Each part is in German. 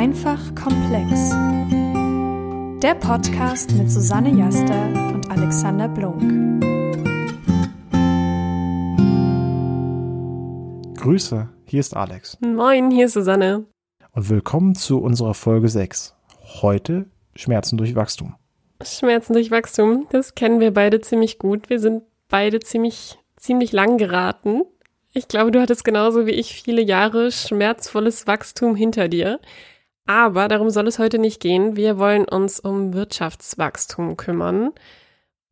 Einfach komplex. Der Podcast mit Susanne Jaster und Alexander Blunk. Grüße, hier ist Alex. Moin, hier ist Susanne. Und willkommen zu unserer Folge 6. Heute Schmerzen durch Wachstum. Schmerzen durch Wachstum, das kennen wir beide ziemlich gut. Wir sind beide ziemlich, ziemlich lang geraten. Ich glaube, du hattest genauso wie ich viele Jahre schmerzvolles Wachstum hinter dir. Aber darum soll es heute nicht gehen. Wir wollen uns um Wirtschaftswachstum kümmern.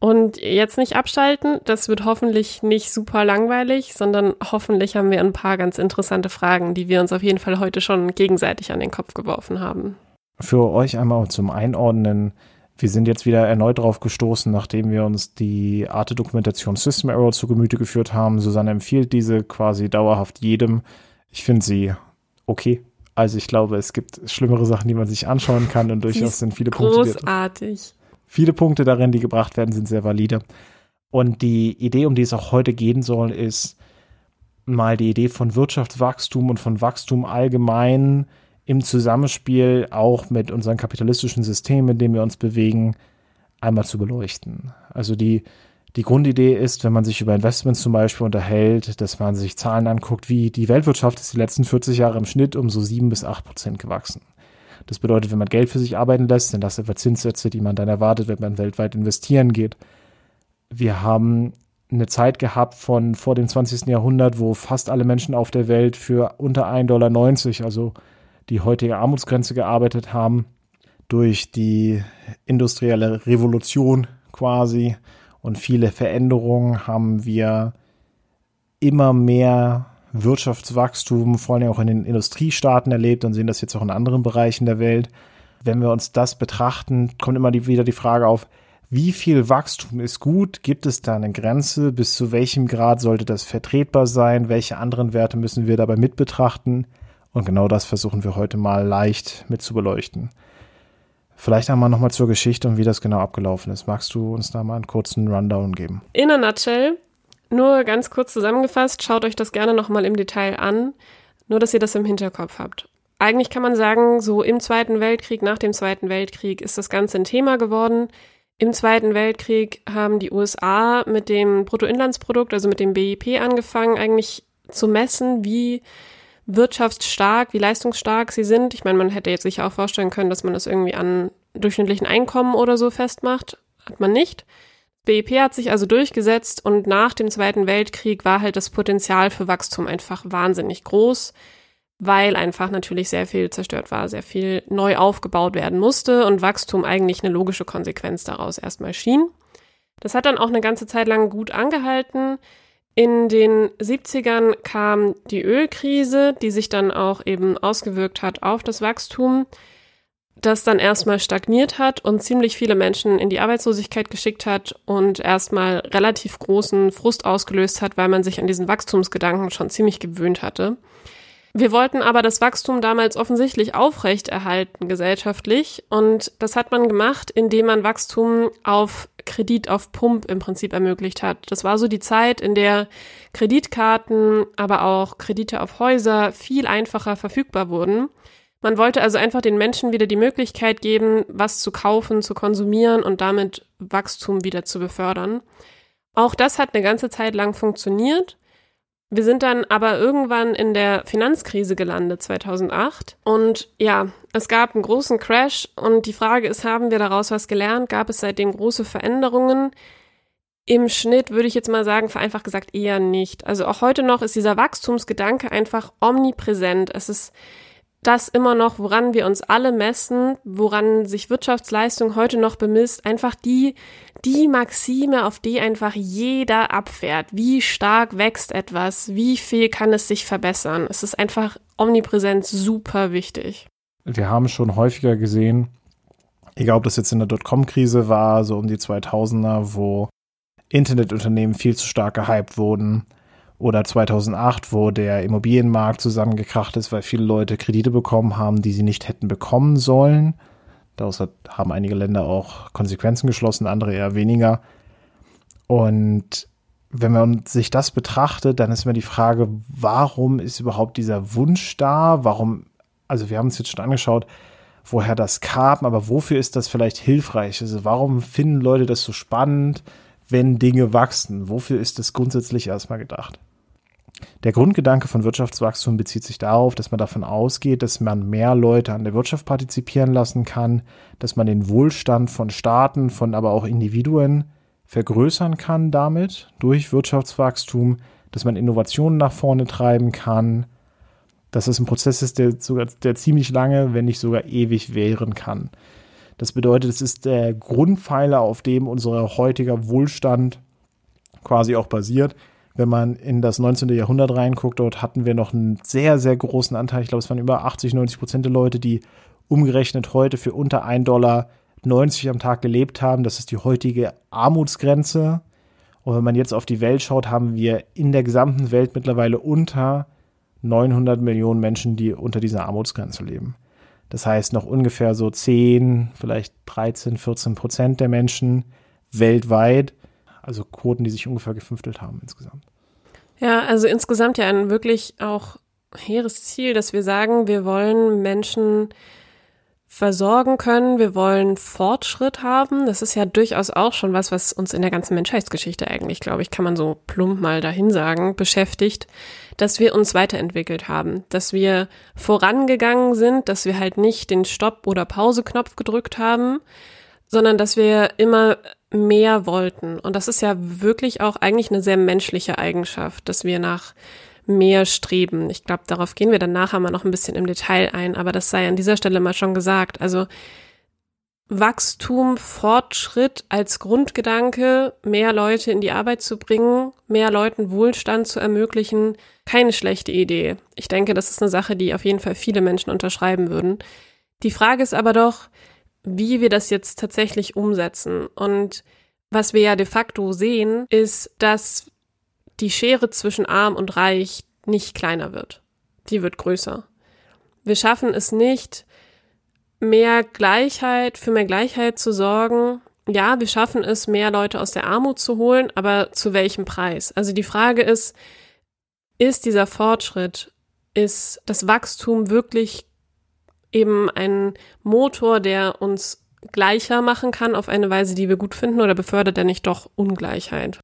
Und jetzt nicht abschalten, das wird hoffentlich nicht super langweilig, sondern hoffentlich haben wir ein paar ganz interessante Fragen, die wir uns auf jeden Fall heute schon gegenseitig an den Kopf geworfen haben. Für euch einmal zum Einordnen, wir sind jetzt wieder erneut drauf gestoßen, nachdem wir uns die Arte-Dokumentation System Error zu Gemüte geführt haben. Susanne empfiehlt diese quasi dauerhaft jedem. Ich finde sie okay. Also ich glaube, es gibt schlimmere Sachen, die man sich anschauen kann und durchaus sind viele Punkte. Großartig. Viele Punkte darin, die gebracht werden, sind sehr valide. Und die Idee, um die es auch heute gehen soll, ist mal die Idee von Wirtschaftswachstum und von Wachstum allgemein im Zusammenspiel auch mit unserem kapitalistischen System, in dem wir uns bewegen, einmal zu beleuchten. Also die, die Grundidee ist, wenn man sich über Investments zum Beispiel unterhält, dass man sich Zahlen anguckt, wie die Weltwirtschaft ist die letzten 40 Jahre im Schnitt um so sieben bis acht Prozent gewachsen. Das bedeutet, wenn man Geld für sich arbeiten lässt, sind das etwa Zinssätze, die man dann erwartet, wenn man weltweit investieren geht. Wir haben eine Zeit gehabt von vor dem 20. Jahrhundert, wo fast alle Menschen auf der Welt für unter 1,90 Dollar, also die heutige Armutsgrenze gearbeitet haben, durch die industrielle Revolution quasi und viele Veränderungen haben wir immer mehr Wirtschaftswachstum, vor allem auch in den Industriestaaten erlebt und sehen das jetzt auch in anderen Bereichen der Welt. Wenn wir uns das betrachten, kommt immer die, wieder die Frage auf, wie viel Wachstum ist gut? Gibt es da eine Grenze? Bis zu welchem Grad sollte das vertretbar sein? Welche anderen Werte müssen wir dabei mit betrachten? Und genau das versuchen wir heute mal leicht mit zu beleuchten. Vielleicht einmal nochmal zur Geschichte und wie das genau abgelaufen ist. Magst du uns da mal einen kurzen Rundown geben? In a nutshell, nur ganz kurz zusammengefasst, schaut euch das gerne nochmal im Detail an, nur dass ihr das im Hinterkopf habt. Eigentlich kann man sagen, so im Zweiten Weltkrieg, nach dem Zweiten Weltkrieg ist das Ganze ein Thema geworden. Im Zweiten Weltkrieg haben die USA mit dem Bruttoinlandsprodukt, also mit dem BIP angefangen, eigentlich zu messen, wie wirtschaftsstark, wie leistungsstark sie sind. Ich meine, man hätte jetzt sich auch vorstellen können, dass man das irgendwie an durchschnittlichen Einkommen oder so festmacht. Hat man nicht. BIP hat sich also durchgesetzt und nach dem Zweiten Weltkrieg war halt das Potenzial für Wachstum einfach wahnsinnig groß, weil einfach natürlich sehr viel zerstört war, sehr viel neu aufgebaut werden musste und Wachstum eigentlich eine logische Konsequenz daraus erstmal schien. Das hat dann auch eine ganze Zeit lang gut angehalten. In den 70ern kam die Ölkrise, die sich dann auch eben ausgewirkt hat auf das Wachstum, das dann erstmal stagniert hat und ziemlich viele Menschen in die Arbeitslosigkeit geschickt hat und erstmal relativ großen Frust ausgelöst hat, weil man sich an diesen Wachstumsgedanken schon ziemlich gewöhnt hatte. Wir wollten aber das Wachstum damals offensichtlich aufrechterhalten gesellschaftlich und das hat man gemacht, indem man Wachstum auf Kredit auf Pump im Prinzip ermöglicht hat. Das war so die Zeit, in der Kreditkarten, aber auch Kredite auf Häuser viel einfacher verfügbar wurden. Man wollte also einfach den Menschen wieder die Möglichkeit geben, was zu kaufen, zu konsumieren und damit Wachstum wieder zu befördern. Auch das hat eine ganze Zeit lang funktioniert. Wir sind dann aber irgendwann in der Finanzkrise gelandet 2008 und ja, es gab einen großen Crash und die Frage ist, haben wir daraus was gelernt? Gab es seitdem große Veränderungen? Im Schnitt würde ich jetzt mal sagen, vereinfacht gesagt eher nicht. Also auch heute noch ist dieser Wachstumsgedanke einfach omnipräsent. Es ist das immer noch, woran wir uns alle messen, woran sich Wirtschaftsleistung heute noch bemisst, einfach die, die Maxime, auf die einfach jeder abfährt. Wie stark wächst etwas? Wie viel kann es sich verbessern? Es ist einfach omnipräsent super wichtig. Wir haben schon häufiger gesehen, egal ob das jetzt in der Dotcom-Krise war, so um die 2000er, wo Internetunternehmen viel zu stark gehypt wurden, oder 2008, wo der Immobilienmarkt zusammengekracht ist, weil viele Leute Kredite bekommen haben, die sie nicht hätten bekommen sollen. Daraus haben einige Länder auch Konsequenzen geschlossen, andere eher weniger. Und wenn man sich das betrachtet, dann ist mir die Frage, warum ist überhaupt dieser Wunsch da? Warum also wir haben uns jetzt schon angeschaut, woher das kam, aber wofür ist das vielleicht hilfreich? Also warum finden Leute das so spannend, wenn Dinge wachsen? Wofür ist das grundsätzlich erstmal gedacht? Der Grundgedanke von Wirtschaftswachstum bezieht sich darauf, dass man davon ausgeht, dass man mehr Leute an der Wirtschaft partizipieren lassen kann, dass man den Wohlstand von Staaten, von aber auch Individuen vergrößern kann damit durch Wirtschaftswachstum, dass man Innovationen nach vorne treiben kann, dass es ein Prozess ist, der sogar der ziemlich lange, wenn nicht sogar ewig währen kann. Das bedeutet, es ist der Grundpfeiler, auf dem unser heutiger Wohlstand quasi auch basiert. Wenn man in das 19. Jahrhundert reinguckt, dort hatten wir noch einen sehr, sehr großen Anteil. Ich glaube, es waren über 80, 90 Prozent der Leute, die umgerechnet heute für unter 1 Dollar 90 am Tag gelebt haben. Das ist die heutige Armutsgrenze. Und wenn man jetzt auf die Welt schaut, haben wir in der gesamten Welt mittlerweile unter 900 Millionen Menschen, die unter dieser Armutsgrenze leben. Das heißt, noch ungefähr so 10, vielleicht 13, 14 Prozent der Menschen weltweit, also Quoten, die sich ungefähr gefünftelt haben insgesamt. Ja, also insgesamt ja ein wirklich auch hehres Ziel, dass wir sagen, wir wollen Menschen versorgen können, wir wollen Fortschritt haben. Das ist ja durchaus auch schon was, was uns in der ganzen Menschheitsgeschichte eigentlich, glaube ich, kann man so plump mal dahin sagen, beschäftigt, dass wir uns weiterentwickelt haben, dass wir vorangegangen sind, dass wir halt nicht den Stopp- oder Pause-Knopf gedrückt haben, sondern dass wir immer mehr wollten. Und das ist ja wirklich auch eigentlich eine sehr menschliche Eigenschaft, dass wir nach mehr streben. Ich glaube, darauf gehen wir dann nachher mal noch ein bisschen im Detail ein, aber das sei an dieser Stelle mal schon gesagt. Also Wachstum, Fortschritt als Grundgedanke, mehr Leute in die Arbeit zu bringen, mehr Leuten Wohlstand zu ermöglichen, keine schlechte Idee. Ich denke, das ist eine Sache, die auf jeden Fall viele Menschen unterschreiben würden. Die Frage ist aber doch, wie wir das jetzt tatsächlich umsetzen. Und was wir ja de facto sehen, ist, dass die Schere zwischen arm und reich nicht kleiner wird. Die wird größer. Wir schaffen es nicht, mehr Gleichheit, für mehr Gleichheit zu sorgen. Ja, wir schaffen es, mehr Leute aus der Armut zu holen, aber zu welchem Preis? Also die Frage ist, ist dieser Fortschritt, ist das Wachstum wirklich eben ein Motor, der uns gleicher machen kann auf eine Weise, die wir gut finden, oder befördert er nicht doch Ungleichheit?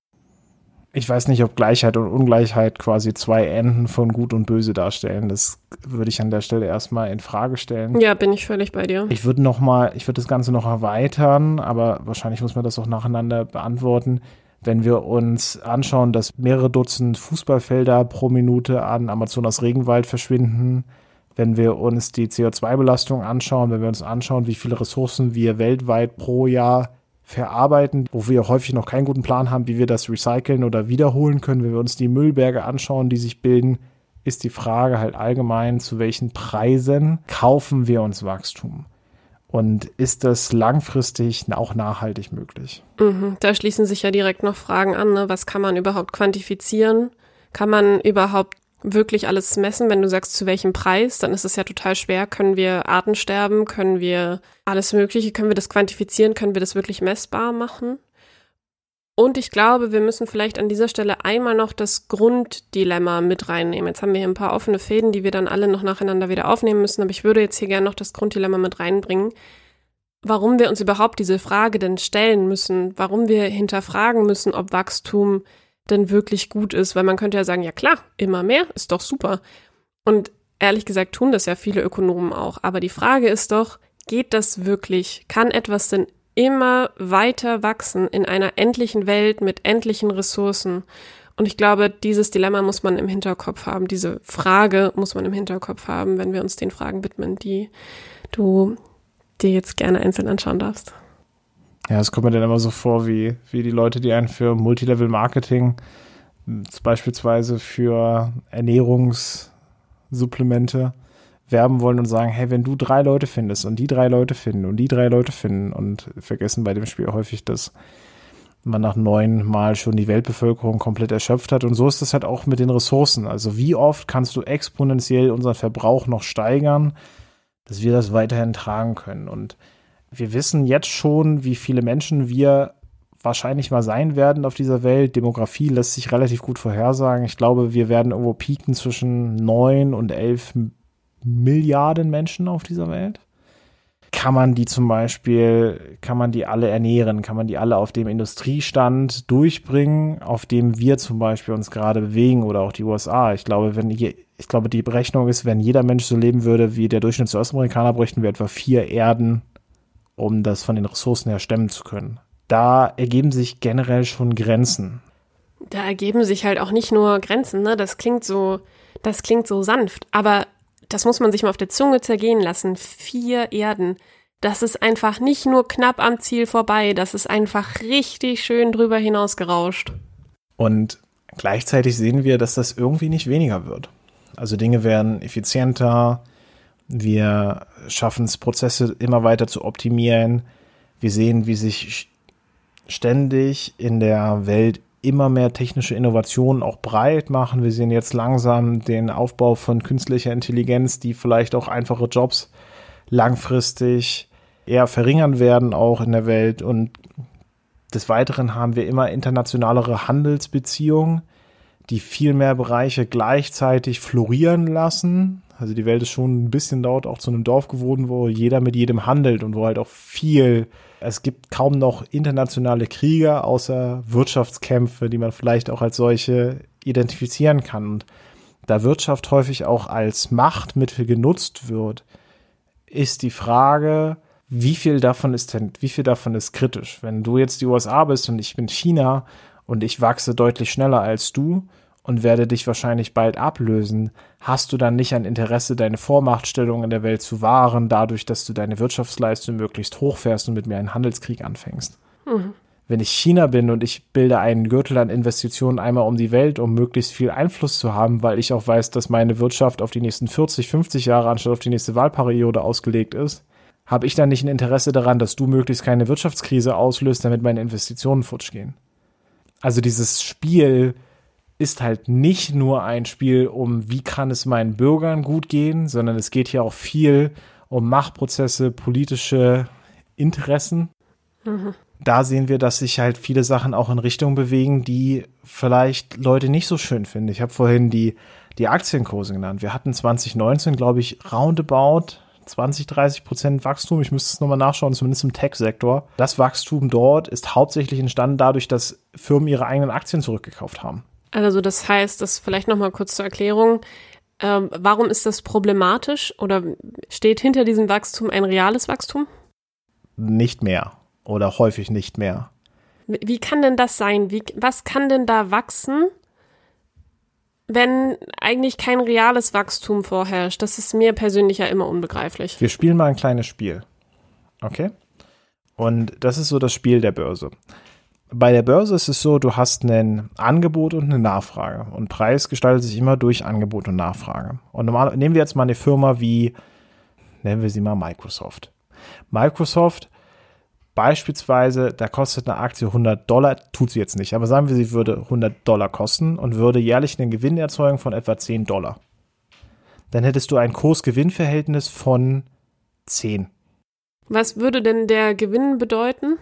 Ich weiß nicht, ob Gleichheit und Ungleichheit quasi zwei Enden von Gut und Böse darstellen. Das würde ich an der Stelle erstmal in Frage stellen. Ja, bin ich völlig bei dir. Ich würde noch mal, ich würde das Ganze noch erweitern, aber wahrscheinlich muss man das auch nacheinander beantworten. Wenn wir uns anschauen, dass mehrere Dutzend Fußballfelder pro Minute an Amazonas Regenwald verschwinden, wenn wir uns die CO2-Belastung anschauen, wenn wir uns anschauen, wie viele Ressourcen wir weltweit pro Jahr verarbeiten, wo wir häufig noch keinen guten Plan haben, wie wir das recyceln oder wiederholen können. Wenn wir uns die Müllberge anschauen, die sich bilden, ist die Frage halt allgemein, zu welchen Preisen kaufen wir uns Wachstum? Und ist das langfristig auch nachhaltig möglich? Mhm, da schließen sich ja direkt noch Fragen an. Ne? Was kann man überhaupt quantifizieren? Kann man überhaupt wirklich alles messen. Wenn du sagst, zu welchem Preis, dann ist es ja total schwer. Können wir Artensterben? Können wir alles Mögliche? Können wir das quantifizieren? Können wir das wirklich messbar machen? Und ich glaube, wir müssen vielleicht an dieser Stelle einmal noch das Grunddilemma mit reinnehmen. Jetzt haben wir hier ein paar offene Fäden, die wir dann alle noch nacheinander wieder aufnehmen müssen, aber ich würde jetzt hier gerne noch das Grunddilemma mit reinbringen. Warum wir uns überhaupt diese Frage denn stellen müssen, warum wir hinterfragen müssen, ob Wachstum denn wirklich gut ist, weil man könnte ja sagen, ja klar, immer mehr ist doch super. Und ehrlich gesagt tun das ja viele Ökonomen auch. Aber die Frage ist doch, geht das wirklich? Kann etwas denn immer weiter wachsen in einer endlichen Welt mit endlichen Ressourcen? Und ich glaube, dieses Dilemma muss man im Hinterkopf haben, diese Frage muss man im Hinterkopf haben, wenn wir uns den Fragen widmen, die du dir jetzt gerne einzeln anschauen darfst. Ja, es kommt mir dann immer so vor, wie, wie die Leute, die einen für Multilevel-Marketing, beispielsweise für Ernährungssupplemente, werben wollen und sagen, hey, wenn du drei Leute findest und die drei Leute finden und die drei Leute finden und vergessen bei dem Spiel häufig, dass man nach neun Mal schon die Weltbevölkerung komplett erschöpft hat. Und so ist es halt auch mit den Ressourcen. Also wie oft kannst du exponentiell unseren Verbrauch noch steigern, dass wir das weiterhin tragen können? Und wir wissen jetzt schon, wie viele Menschen wir wahrscheinlich mal sein werden auf dieser Welt. Demografie lässt sich relativ gut vorhersagen. Ich glaube, wir werden irgendwo pieken zwischen neun und elf Milliarden Menschen auf dieser Welt. Kann man die zum Beispiel, kann man die alle ernähren? Kann man die alle auf dem Industriestand durchbringen, auf dem wir zum Beispiel uns gerade bewegen oder auch die USA? Ich glaube, wenn je, ich glaube, die Berechnung ist, wenn jeder Mensch so leben würde wie der Durchschnitt der Ostamerikaner, bräuchten wir etwa vier Erden, um das von den Ressourcen her stemmen zu können. Da ergeben sich generell schon Grenzen. Da ergeben sich halt auch nicht nur Grenzen, ne? Das klingt so, das klingt so sanft, aber das muss man sich mal auf der Zunge zergehen lassen. Vier Erden. Das ist einfach nicht nur knapp am Ziel vorbei, das ist einfach richtig schön drüber hinaus gerauscht. Und gleichzeitig sehen wir, dass das irgendwie nicht weniger wird. Also Dinge werden effizienter, wir schaffen es, Prozesse immer weiter zu optimieren. Wir sehen, wie sich ständig in der Welt immer mehr technische Innovationen auch breit machen. Wir sehen jetzt langsam den Aufbau von künstlicher Intelligenz, die vielleicht auch einfache Jobs langfristig eher verringern werden, auch in der Welt. Und des Weiteren haben wir immer internationalere Handelsbeziehungen, die viel mehr Bereiche gleichzeitig florieren lassen. Also die Welt ist schon ein bisschen dort auch zu einem Dorf geworden, wo jeder mit jedem handelt und wo halt auch viel es gibt kaum noch internationale Kriege außer Wirtschaftskämpfe, die man vielleicht auch als solche identifizieren kann. Und da Wirtschaft häufig auch als Machtmittel genutzt wird, ist die Frage, wie viel davon ist denn, wie viel davon ist kritisch? Wenn du jetzt die USA bist und ich bin China und ich wachse deutlich schneller als du, und werde dich wahrscheinlich bald ablösen, hast du dann nicht ein Interesse, deine Vormachtstellung in der Welt zu wahren, dadurch, dass du deine Wirtschaftsleistung möglichst hochfährst und mit mir einen Handelskrieg anfängst. Mhm. Wenn ich China bin und ich bilde einen Gürtel an Investitionen einmal um die Welt, um möglichst viel Einfluss zu haben, weil ich auch weiß, dass meine Wirtschaft auf die nächsten 40, 50 Jahre anstatt auf die nächste Wahlperiode ausgelegt ist, habe ich dann nicht ein Interesse daran, dass du möglichst keine Wirtschaftskrise auslöst, damit meine Investitionen futsch gehen. Also dieses Spiel, ist halt nicht nur ein Spiel um, wie kann es meinen Bürgern gut gehen, sondern es geht hier auch viel um Machtprozesse, politische Interessen. Mhm. Da sehen wir, dass sich halt viele Sachen auch in Richtungen bewegen, die vielleicht Leute nicht so schön finden. Ich habe vorhin die, die Aktienkurse genannt. Wir hatten 2019, glaube ich, roundabout 20, 30 Prozent Wachstum. Ich müsste es nochmal nachschauen, zumindest im Tech-Sektor. Das Wachstum dort ist hauptsächlich entstanden dadurch, dass Firmen ihre eigenen Aktien zurückgekauft haben. Also das heißt, das vielleicht noch mal kurz zur Erklärung. Ähm, warum ist das problematisch oder steht hinter diesem Wachstum ein reales Wachstum? Nicht mehr oder häufig nicht mehr. Wie kann denn das sein? Wie, was kann denn da wachsen, wenn eigentlich kein reales Wachstum vorherrscht? Das ist mir persönlich ja immer unbegreiflich. Wir spielen mal ein kleines Spiel. Okay? Und das ist so das Spiel der Börse bei der Börse ist es so, du hast ein Angebot und eine Nachfrage. Und Preis gestaltet sich immer durch Angebot und Nachfrage. Und normal, nehmen wir jetzt mal eine Firma wie, nennen wir sie mal Microsoft. Microsoft beispielsweise, da kostet eine Aktie 100 Dollar, tut sie jetzt nicht, aber sagen wir, sie würde 100 Dollar kosten und würde jährlich einen Gewinn erzeugen von etwa 10 Dollar. Dann hättest du ein Kurs-Gewinn-Verhältnis von 10. Was würde denn der Gewinn bedeuten?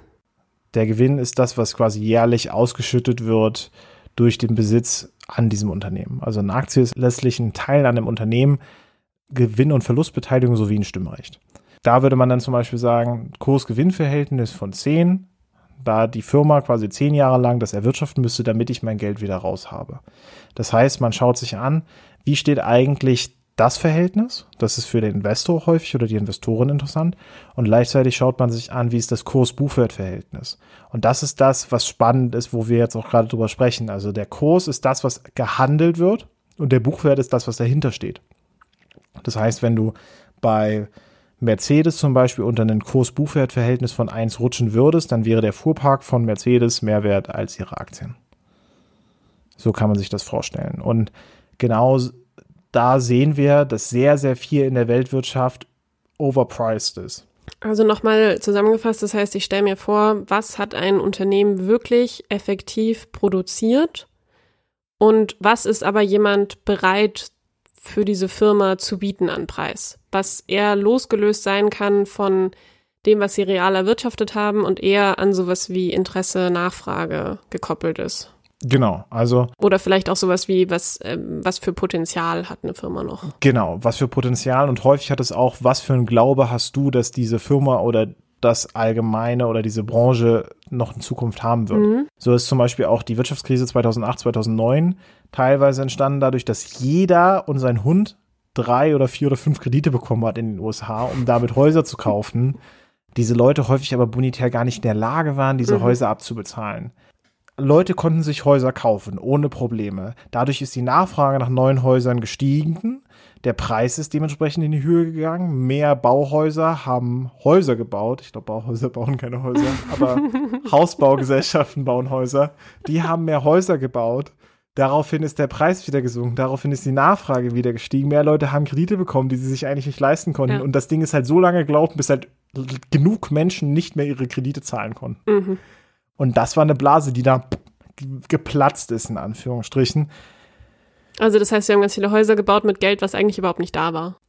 Der Gewinn ist das, was quasi jährlich ausgeschüttet wird durch den Besitz an diesem Unternehmen. Also eine Aktie ist letztlich ein Teil an dem Unternehmen, Gewinn- und Verlustbeteiligung sowie ein Stimmrecht. Da würde man dann zum Beispiel sagen, Kurs-Gewinn-Verhältnis von 10, da die Firma quasi 10 Jahre lang das erwirtschaften müsste, damit ich mein Geld wieder raus habe. Das heißt, man schaut sich an, wie steht eigentlich das Verhältnis, das ist für den Investor häufig oder die Investoren interessant. Und gleichzeitig schaut man sich an, wie ist das Kurs-Buchwert-Verhältnis. Und das ist das, was spannend ist, wo wir jetzt auch gerade drüber sprechen. Also der Kurs ist das, was gehandelt wird und der Buchwert ist das, was dahinter steht. Das heißt, wenn du bei Mercedes zum Beispiel unter ein Kurs-Buchwert-Verhältnis von 1 rutschen würdest, dann wäre der Fuhrpark von Mercedes mehr wert als ihre Aktien. So kann man sich das vorstellen. Und genau da sehen wir, dass sehr, sehr viel in der Weltwirtschaft overpriced ist. Also nochmal zusammengefasst, das heißt, ich stelle mir vor, was hat ein Unternehmen wirklich effektiv produziert und was ist aber jemand bereit für diese Firma zu bieten an Preis, was eher losgelöst sein kann von dem, was sie real erwirtschaftet haben und eher an sowas wie Interesse, Nachfrage gekoppelt ist. Genau, also Oder vielleicht auch sowas wie, was, ähm, was für Potenzial hat eine Firma noch. genau, was für Potenzial und häufig hat es auch, was für ein Glaube hast du, dass diese Firma oder das Allgemeine oder diese Branche noch in Zukunft haben wird. So ist zum Beispiel auch die Wirtschaftskrise 2008, 2009 teilweise entstanden dadurch, dass jeder und sein Hund drei oder vier oder fünf Kredite bekommen hat in den USA, um damit Häuser zu kaufen. Diese Leute häufig aber monetär gar nicht in der Lage waren, diese Häuser abzubezahlen. Leute konnten sich Häuser kaufen, ohne Probleme. Dadurch ist die Nachfrage nach neuen Häusern gestiegen. Der Preis ist dementsprechend in die Höhe gegangen. Mehr Bauhäuser haben Häuser gebaut. Ich glaube, Bauhäuser bauen keine Häuser, aber Hausbaugesellschaften bauen Häuser. Die haben mehr Häuser gebaut. Daraufhin ist der Preis wieder gesunken. Daraufhin ist die Nachfrage wieder gestiegen. Mehr Leute haben Kredite bekommen, die sie sich eigentlich nicht leisten konnten. Ja. Und das Ding ist halt so lange gelaufen, bis halt genug Menschen nicht mehr ihre Kredite zahlen konnten. Mhm. Und das war eine Blase, die da geplatzt ist, in Anführungsstrichen. Also das heißt, wir haben ganz viele Häuser gebaut mit Geld, was eigentlich überhaupt nicht da war.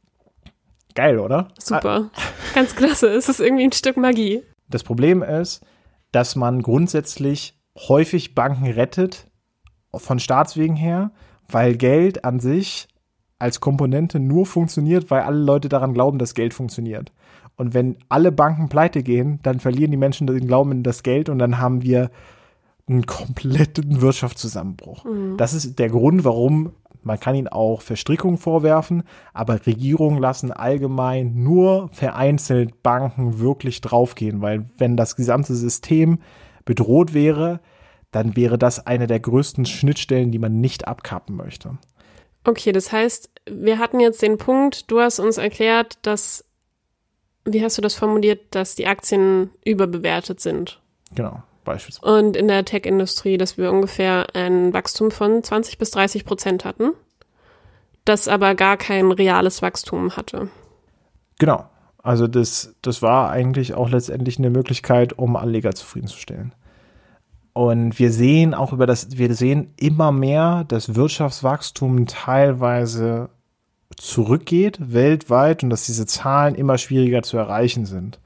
Geil, oder? Super. Ganz klasse. Es ist irgendwie ein Stück Magie. Das Problem ist, dass man grundsätzlich häufig Banken rettet, von Staatswegen her, weil Geld an sich als Komponente nur funktioniert, weil alle Leute daran glauben, dass Geld funktioniert. Und wenn alle Banken pleite gehen, dann verlieren die Menschen den Glauben in das Geld und dann haben wir einen kompletten Wirtschaftszusammenbruch. Das ist der Grund, warum man kann ihnen auch Verstrickungen vorwerfen, aber Regierungen lassen allgemein nur vereinzelt Banken wirklich draufgehen, weil wenn das gesamte System bedroht wäre, dann wäre das eine der größten Schnittstellen, die man nicht abkappen möchte. Okay, das heißt, wir hatten jetzt den Punkt, du hast uns erklärt, dass, wie hast du das formuliert, dass die Aktien überbewertet sind. Genau, beispielsweise. Und in der Tech-Industrie, dass wir ungefähr ein Wachstum von 20 bis 30 Prozent hatten, das aber gar kein reales Wachstum hatte. Genau. Also das, das war eigentlich auch letztendlich eine Möglichkeit, um Anleger zufriedenzustellen. Und wir sehen auch über das, wir sehen immer mehr, dass Wirtschaftswachstum teilweise zurückgeht weltweit und dass diese Zahlen immer schwieriger zu erreichen sind.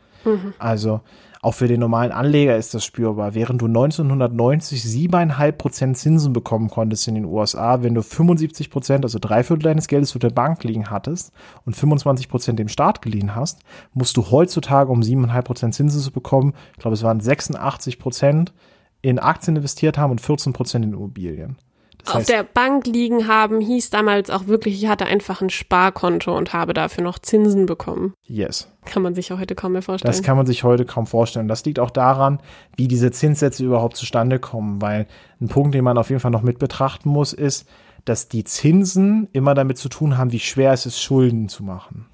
Also auch für den normalen Anleger ist das spürbar. Während du 1990 siebeneinhalb Prozent Zinsen bekommen konntest in den USA, wenn du 75 Prozent, also drei Viertel deines Geldes für der Bank liegen hattest und 25 Prozent dem Staat geliehen hast, musst du heutzutage, um siebeneinhalb Prozent Zinsen zu bekommen, ich glaube, es waren 86 Prozent in Aktien investiert haben und 14 Prozent in Immobilien. Das Auf der Bank liegen haben hieß damals auch wirklich, ich hatte einfach ein Sparkonto und habe dafür noch Zinsen bekommen. yes. Kann man sich auch heute kaum mehr vorstellen. Das kann man sich heute kaum vorstellen. Das liegt auch daran, wie diese Zinssätze überhaupt zustande kommen, weil ein Punkt, den man auf jeden Fall noch mit betrachten muss, ist, dass die Zinsen immer damit zu tun haben, wie schwer es ist, Schulden zu machen.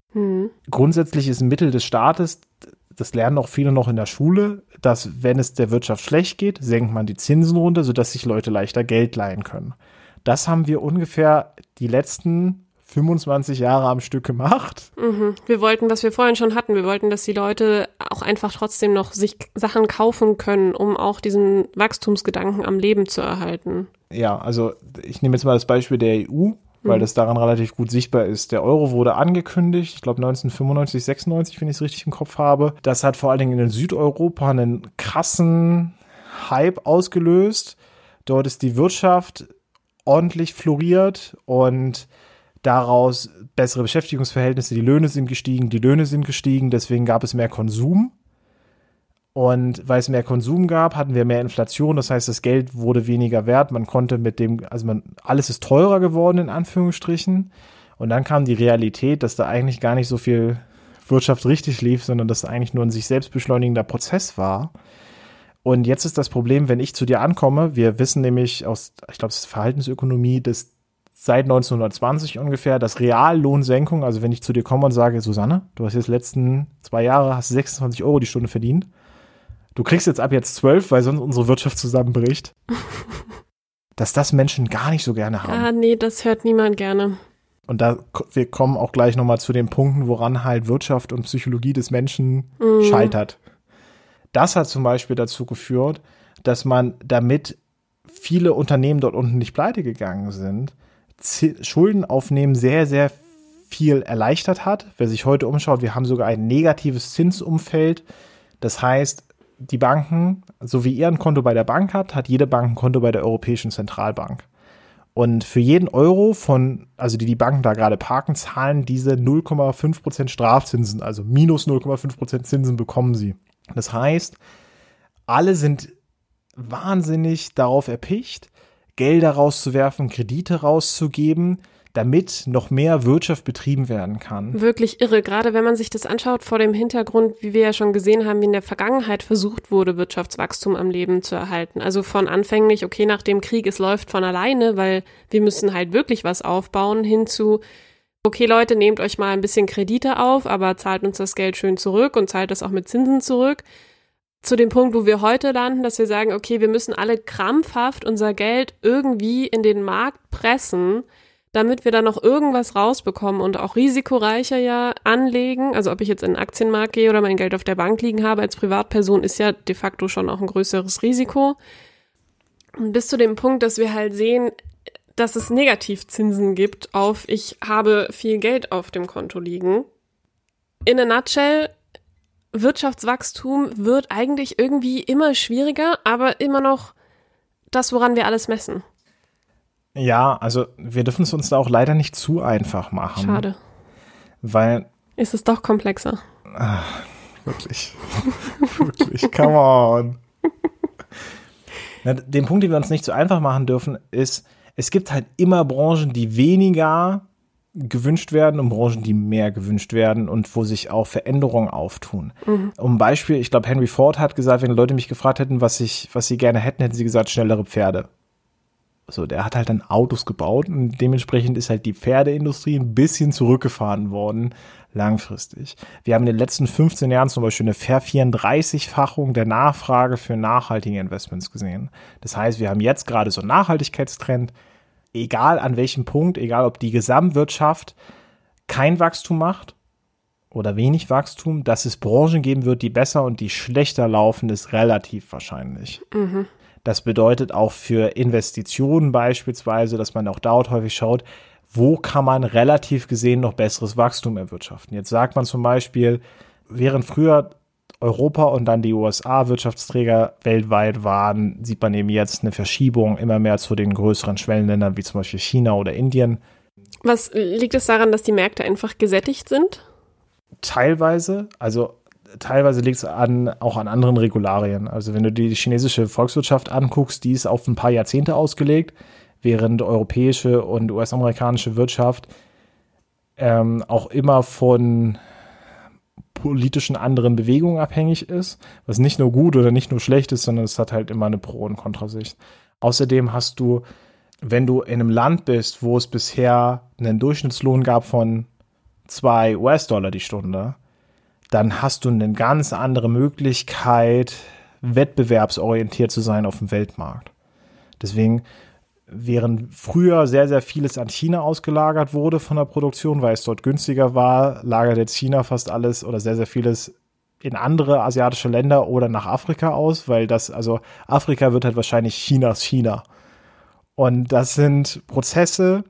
Grundsätzlich ist ein Mittel des Staates, das lernen auch viele noch in der Schule, dass wenn es der Wirtschaft schlecht geht, senkt man die Zinsen runter, sodass sich Leute leichter Geld leihen können. Das haben wir ungefähr die letzten 25 Jahre am Stück gemacht. Wir wollten, was wir vorhin schon hatten, wir wollten, dass die Leute auch einfach trotzdem noch sich Sachen kaufen können, um auch diesen Wachstumsgedanken am Leben zu erhalten. Ja, also ich nehme jetzt mal das Beispiel der EU, weil das daran relativ gut sichtbar ist. Der Euro wurde angekündigt, ich glaube 1995, 96, wenn ich es richtig im Kopf habe. Das hat vor allen Dingen in Südeuropa einen krassen Hype ausgelöst. Dort ist die Wirtschaft ordentlich floriert und daraus bessere Beschäftigungsverhältnisse, die Löhne sind gestiegen, die Löhne sind gestiegen, deswegen gab es mehr Konsum. Und weil es mehr Konsum gab, hatten wir mehr Inflation. Das heißt, das Geld wurde weniger wert. Man konnte mit dem, also man, alles ist teurer geworden, in Anführungsstrichen. Und dann kam die Realität, dass da eigentlich gar nicht so viel Wirtschaft richtig lief, sondern dass eigentlich nur ein sich selbst beschleunigender Prozess war. Und jetzt ist das Problem, wenn ich zu dir ankomme, wir wissen nämlich aus, ich glaube, es ist Verhaltensökonomie, dass seit 1920 ungefähr, dass Reallohnsenkung, also wenn ich zu dir komme und sage, Susanne, du hast jetzt letzten zwei Jahre, hast 26 Euro die Stunde verdient, du kriegst jetzt ab jetzt 12, weil sonst unsere Wirtschaft zusammenbricht, dass das Menschen gar nicht so gerne haben. Ah, nee, das hört niemand gerne. Und da wir kommen auch gleich nochmal zu den Punkten, woran halt Wirtschaft und Psychologie des Menschen scheitert. Das hat zum Beispiel dazu geführt, dass man damit viele Unternehmen dort unten nicht pleite gegangen sind, Schulden aufnehmen sehr, sehr viel erleichtert hat. Wer sich heute umschaut, wir haben sogar ein negatives Zinsumfeld. Das heißt, die Banken, so wie ihr ein Konto bei der Bank habt, hat jede Bank ein Konto bei der Europäischen Zentralbank. Und für jeden Euro von, also die die Banken da gerade parken, zahlen diese 0,5% Strafzinsen, also minus 0,5% Zinsen bekommen sie. Das heißt, alle sind wahnsinnig darauf erpicht, Gelder rauszuwerfen, Kredite rauszugeben, damit noch mehr Wirtschaft betrieben werden kann. Wirklich irre, gerade wenn man sich das anschaut vor dem Hintergrund, wie wir ja schon gesehen haben, wie in der Vergangenheit versucht wurde, Wirtschaftswachstum am Leben zu erhalten. Also von anfänglich, okay, nach dem Krieg, es läuft von alleine, weil wir müssen halt wirklich was aufbauen, hin zu, okay Leute, nehmt euch mal ein bisschen Kredite auf, aber zahlt uns das Geld schön zurück und zahlt das auch mit Zinsen zurück. Zu dem Punkt, wo wir heute landen, dass wir sagen, okay, wir müssen alle krampfhaft unser Geld irgendwie in den Markt pressen, damit wir da noch irgendwas rausbekommen und auch risikoreicher ja anlegen. Also ob ich jetzt in den Aktienmarkt gehe oder mein Geld auf der Bank liegen habe als Privatperson, ist ja de facto schon auch ein größeres Risiko. Und bis zu dem Punkt, dass wir halt sehen, dass es Negativzinsen gibt auf ich habe viel Geld auf dem Konto liegen. In a nutshell, Wirtschaftswachstum wird eigentlich irgendwie immer schwieriger, aber immer noch das, woran wir alles messen. Ja, also wir dürfen es uns da auch leider nicht zu einfach machen. Schade. Weil. Ist es doch komplexer. Ach, wirklich. wirklich. Come on. Na, den Punkt, den wir uns nicht zu einfach machen dürfen, ist, es gibt halt immer Branchen, die weniger gewünscht werden und Branchen, die mehr gewünscht werden und wo sich auch Veränderungen auftun. Mhm. Um Beispiel, ich glaube, Henry Ford hat gesagt, wenn Leute mich gefragt hätten, was ich, was sie gerne hätten, hätten sie gesagt, schnellere Pferde. So, der hat halt dann Autos gebaut und dementsprechend ist halt die Pferdeindustrie ein bisschen zurückgefahren worden, langfristig. Wir haben in den letzten 15 Jahren zum Beispiel eine Ver-34-Fachung der Nachfrage für nachhaltige Investments gesehen. Das heißt, wir haben jetzt gerade so einen Nachhaltigkeitstrend, egal an welchem Punkt, egal ob die Gesamtwirtschaft kein Wachstum macht oder wenig Wachstum, dass es Branchen geben wird, die besser und die schlechter laufen, ist relativ wahrscheinlich. Mhm. Das bedeutet auch für Investitionen beispielsweise, dass man auch dort häufig schaut, wo kann man relativ gesehen noch besseres Wachstum erwirtschaften. Jetzt sagt man zum Beispiel, während früher Europa und dann die USA Wirtschaftsträger weltweit waren, sieht man eben jetzt eine Verschiebung immer mehr zu den größeren Schwellenländern wie zum Beispiel China oder Indien. Was liegt es daran, dass die Märkte einfach gesättigt sind? Teilweise, also teilweise liegt es an, auch an anderen Regularien. Also wenn du die chinesische Volkswirtschaft anguckst, die ist auf ein paar Jahrzehnte ausgelegt, während europäische und US-amerikanische Wirtschaft ähm, auch immer von politischen anderen Bewegungen abhängig ist, was nicht nur gut oder nicht nur schlecht ist, sondern es hat halt immer eine Pro- und Kontrasicht. Außerdem hast du, wenn du in einem Land bist, wo es bisher einen Durchschnittslohn gab von zwei US-Dollar die Stunde, dann hast du eine ganz andere Möglichkeit, wettbewerbsorientiert zu sein auf dem Weltmarkt. Deswegen, während früher sehr, sehr vieles an China ausgelagert wurde von der Produktion, weil es dort günstiger war, lagert jetzt China fast alles oder sehr, sehr vieles in andere asiatische Länder oder nach Afrika aus, weil das, also Afrika wird halt wahrscheinlich Chinas China. Und das sind Prozesse,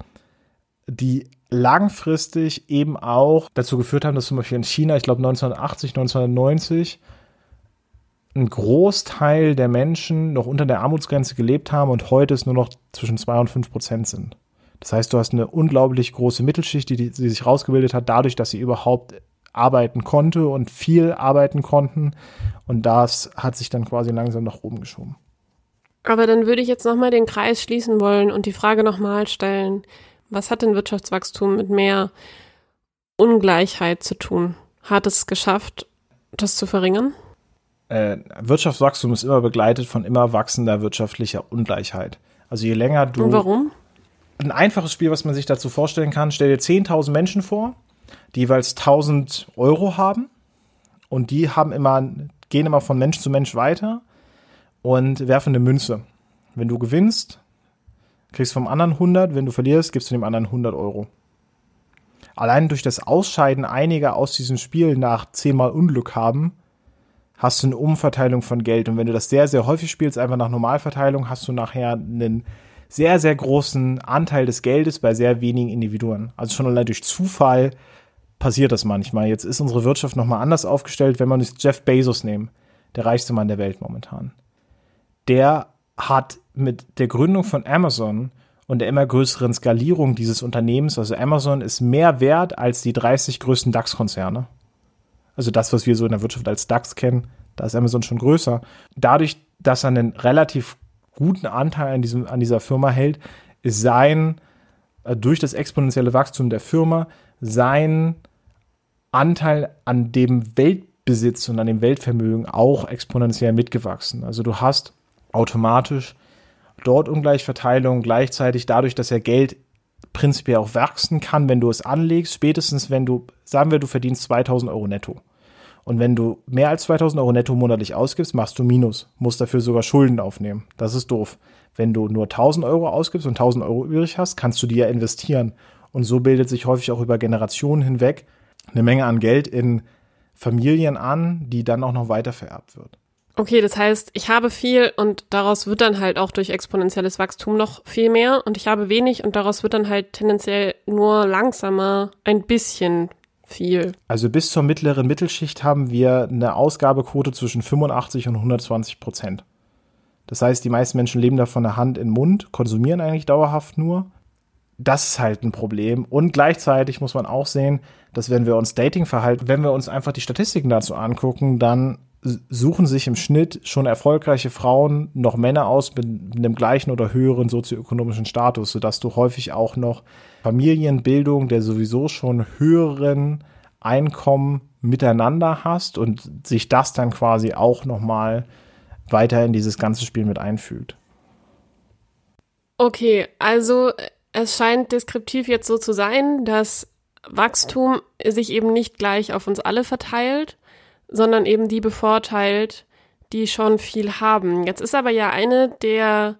die langfristig eben auch dazu geführt haben, dass zum Beispiel in China, ich glaube 1980, 1990, ein Großteil der Menschen noch unter der Armutsgrenze gelebt haben und heute es nur noch zwischen zwei und fünf Prozent sind. Das heißt, du hast eine unglaublich große Mittelschicht, die, die sich rausgebildet hat, dadurch, dass sie überhaupt arbeiten konnte und viel arbeiten konnten. Und das hat sich dann quasi langsam nach oben geschoben. Aber dann würde ich jetzt nochmal den Kreis schließen wollen und die Frage nochmal stellen. Was hat denn Wirtschaftswachstum mit mehr Ungleichheit zu tun? Hat es geschafft, das zu verringern? Äh, Wirtschaftswachstum ist immer begleitet von immer wachsender wirtschaftlicher Ungleichheit. Also je länger du. Und warum? Ein einfaches Spiel, was man sich dazu vorstellen kann, stell dir 10.000 Menschen vor, die jeweils 1.000 Euro haben und die haben immer, gehen immer von Mensch zu Mensch weiter und werfen eine Münze. Wenn du gewinnst, kriegst vom anderen 100, wenn du verlierst, gibst du dem anderen 100 Euro. Allein durch das Ausscheiden einiger aus diesem Spiel nach zehnmal Unglück haben, hast du eine Umverteilung von Geld. Und wenn du das sehr, sehr häufig spielst, einfach nach Normalverteilung, hast du nachher einen sehr, sehr großen Anteil des Geldes bei sehr wenigen Individuen. Also schon allein durch Zufall passiert das manchmal. Jetzt ist unsere Wirtschaft nochmal anders aufgestellt, wenn wir uns Jeff Bezos nehmen. der reichste Mann der Welt momentan, der hat mit der Gründung von Amazon und der immer größeren Skalierung dieses Unternehmens, also Amazon ist mehr wert als die 30 größten DAX-Konzerne. Also das, was wir so in der Wirtschaft als DAX kennen, da ist Amazon schon größer. Dadurch, dass er einen relativ guten Anteil an, diesem, an dieser Firma hält, ist sein, äh, durch das exponentielle Wachstum der Firma, sein Anteil an dem Weltbesitz und an dem Weltvermögen auch exponentiell mitgewachsen. Also du hast automatisch dort Ungleichverteilung gleichzeitig dadurch, dass er Geld prinzipiell auch wachsen kann, wenn du es anlegst, spätestens wenn du, sagen wir, du verdienst 2000 Euro netto. Und wenn du mehr als 2000 Euro netto monatlich ausgibst, machst du Minus, musst dafür sogar Schulden aufnehmen. Das ist doof. Wenn du nur 1000 Euro ausgibst und 1000 Euro übrig hast, kannst du die ja investieren. Und so bildet sich häufig auch über Generationen hinweg eine Menge an Geld in Familien an, die dann auch noch weiter vererbt wird. Okay, das heißt, ich habe viel und daraus wird dann halt auch durch exponentielles Wachstum noch viel mehr und ich habe wenig und daraus wird dann halt tendenziell nur langsamer ein bisschen viel. Also bis zur mittleren Mittelschicht haben wir eine Ausgabequote zwischen 85 und 120 Prozent. Das heißt, die meisten Menschen leben da von der Hand in den Mund, konsumieren eigentlich dauerhaft nur. Das ist halt ein Problem. Und gleichzeitig muss man auch sehen, dass wenn wir uns Dating verhalten, wenn wir uns einfach die Statistiken dazu angucken, dann suchen sich im Schnitt schon erfolgreiche Frauen noch Männer aus mit einem gleichen oder höheren sozioökonomischen Status, sodass du häufig auch noch Familienbildung der sowieso schon höheren Einkommen miteinander hast und sich das dann quasi auch nochmal weiter in dieses ganze Spiel mit einfügt. Okay, also es scheint deskriptiv jetzt so zu sein, dass Wachstum sich eben nicht gleich auf uns alle verteilt, sondern eben die bevorteilt, die schon viel haben. Jetzt ist aber ja eine der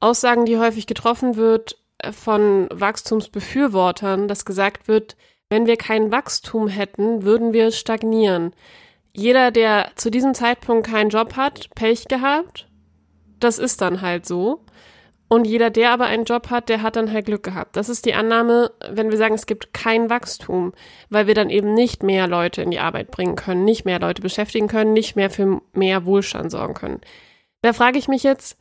Aussagen, die häufig getroffen wird äh, von Wachstumsbefürwortern, dass gesagt wird, wenn wir kein Wachstum hätten, würden wir stagnieren. Jeder, der zu diesem Zeitpunkt keinen Job hat, Pech gehabt. Das ist dann halt so. Und jeder, der aber einen Job hat, der hat dann halt Glück gehabt. Das ist die Annahme, wenn wir sagen, es gibt kein Wachstum, weil wir dann eben nicht mehr Leute in die Arbeit bringen können, nicht mehr Leute beschäftigen können, nicht mehr für mehr Wohlstand sorgen können. Da frage ich mich jetzt,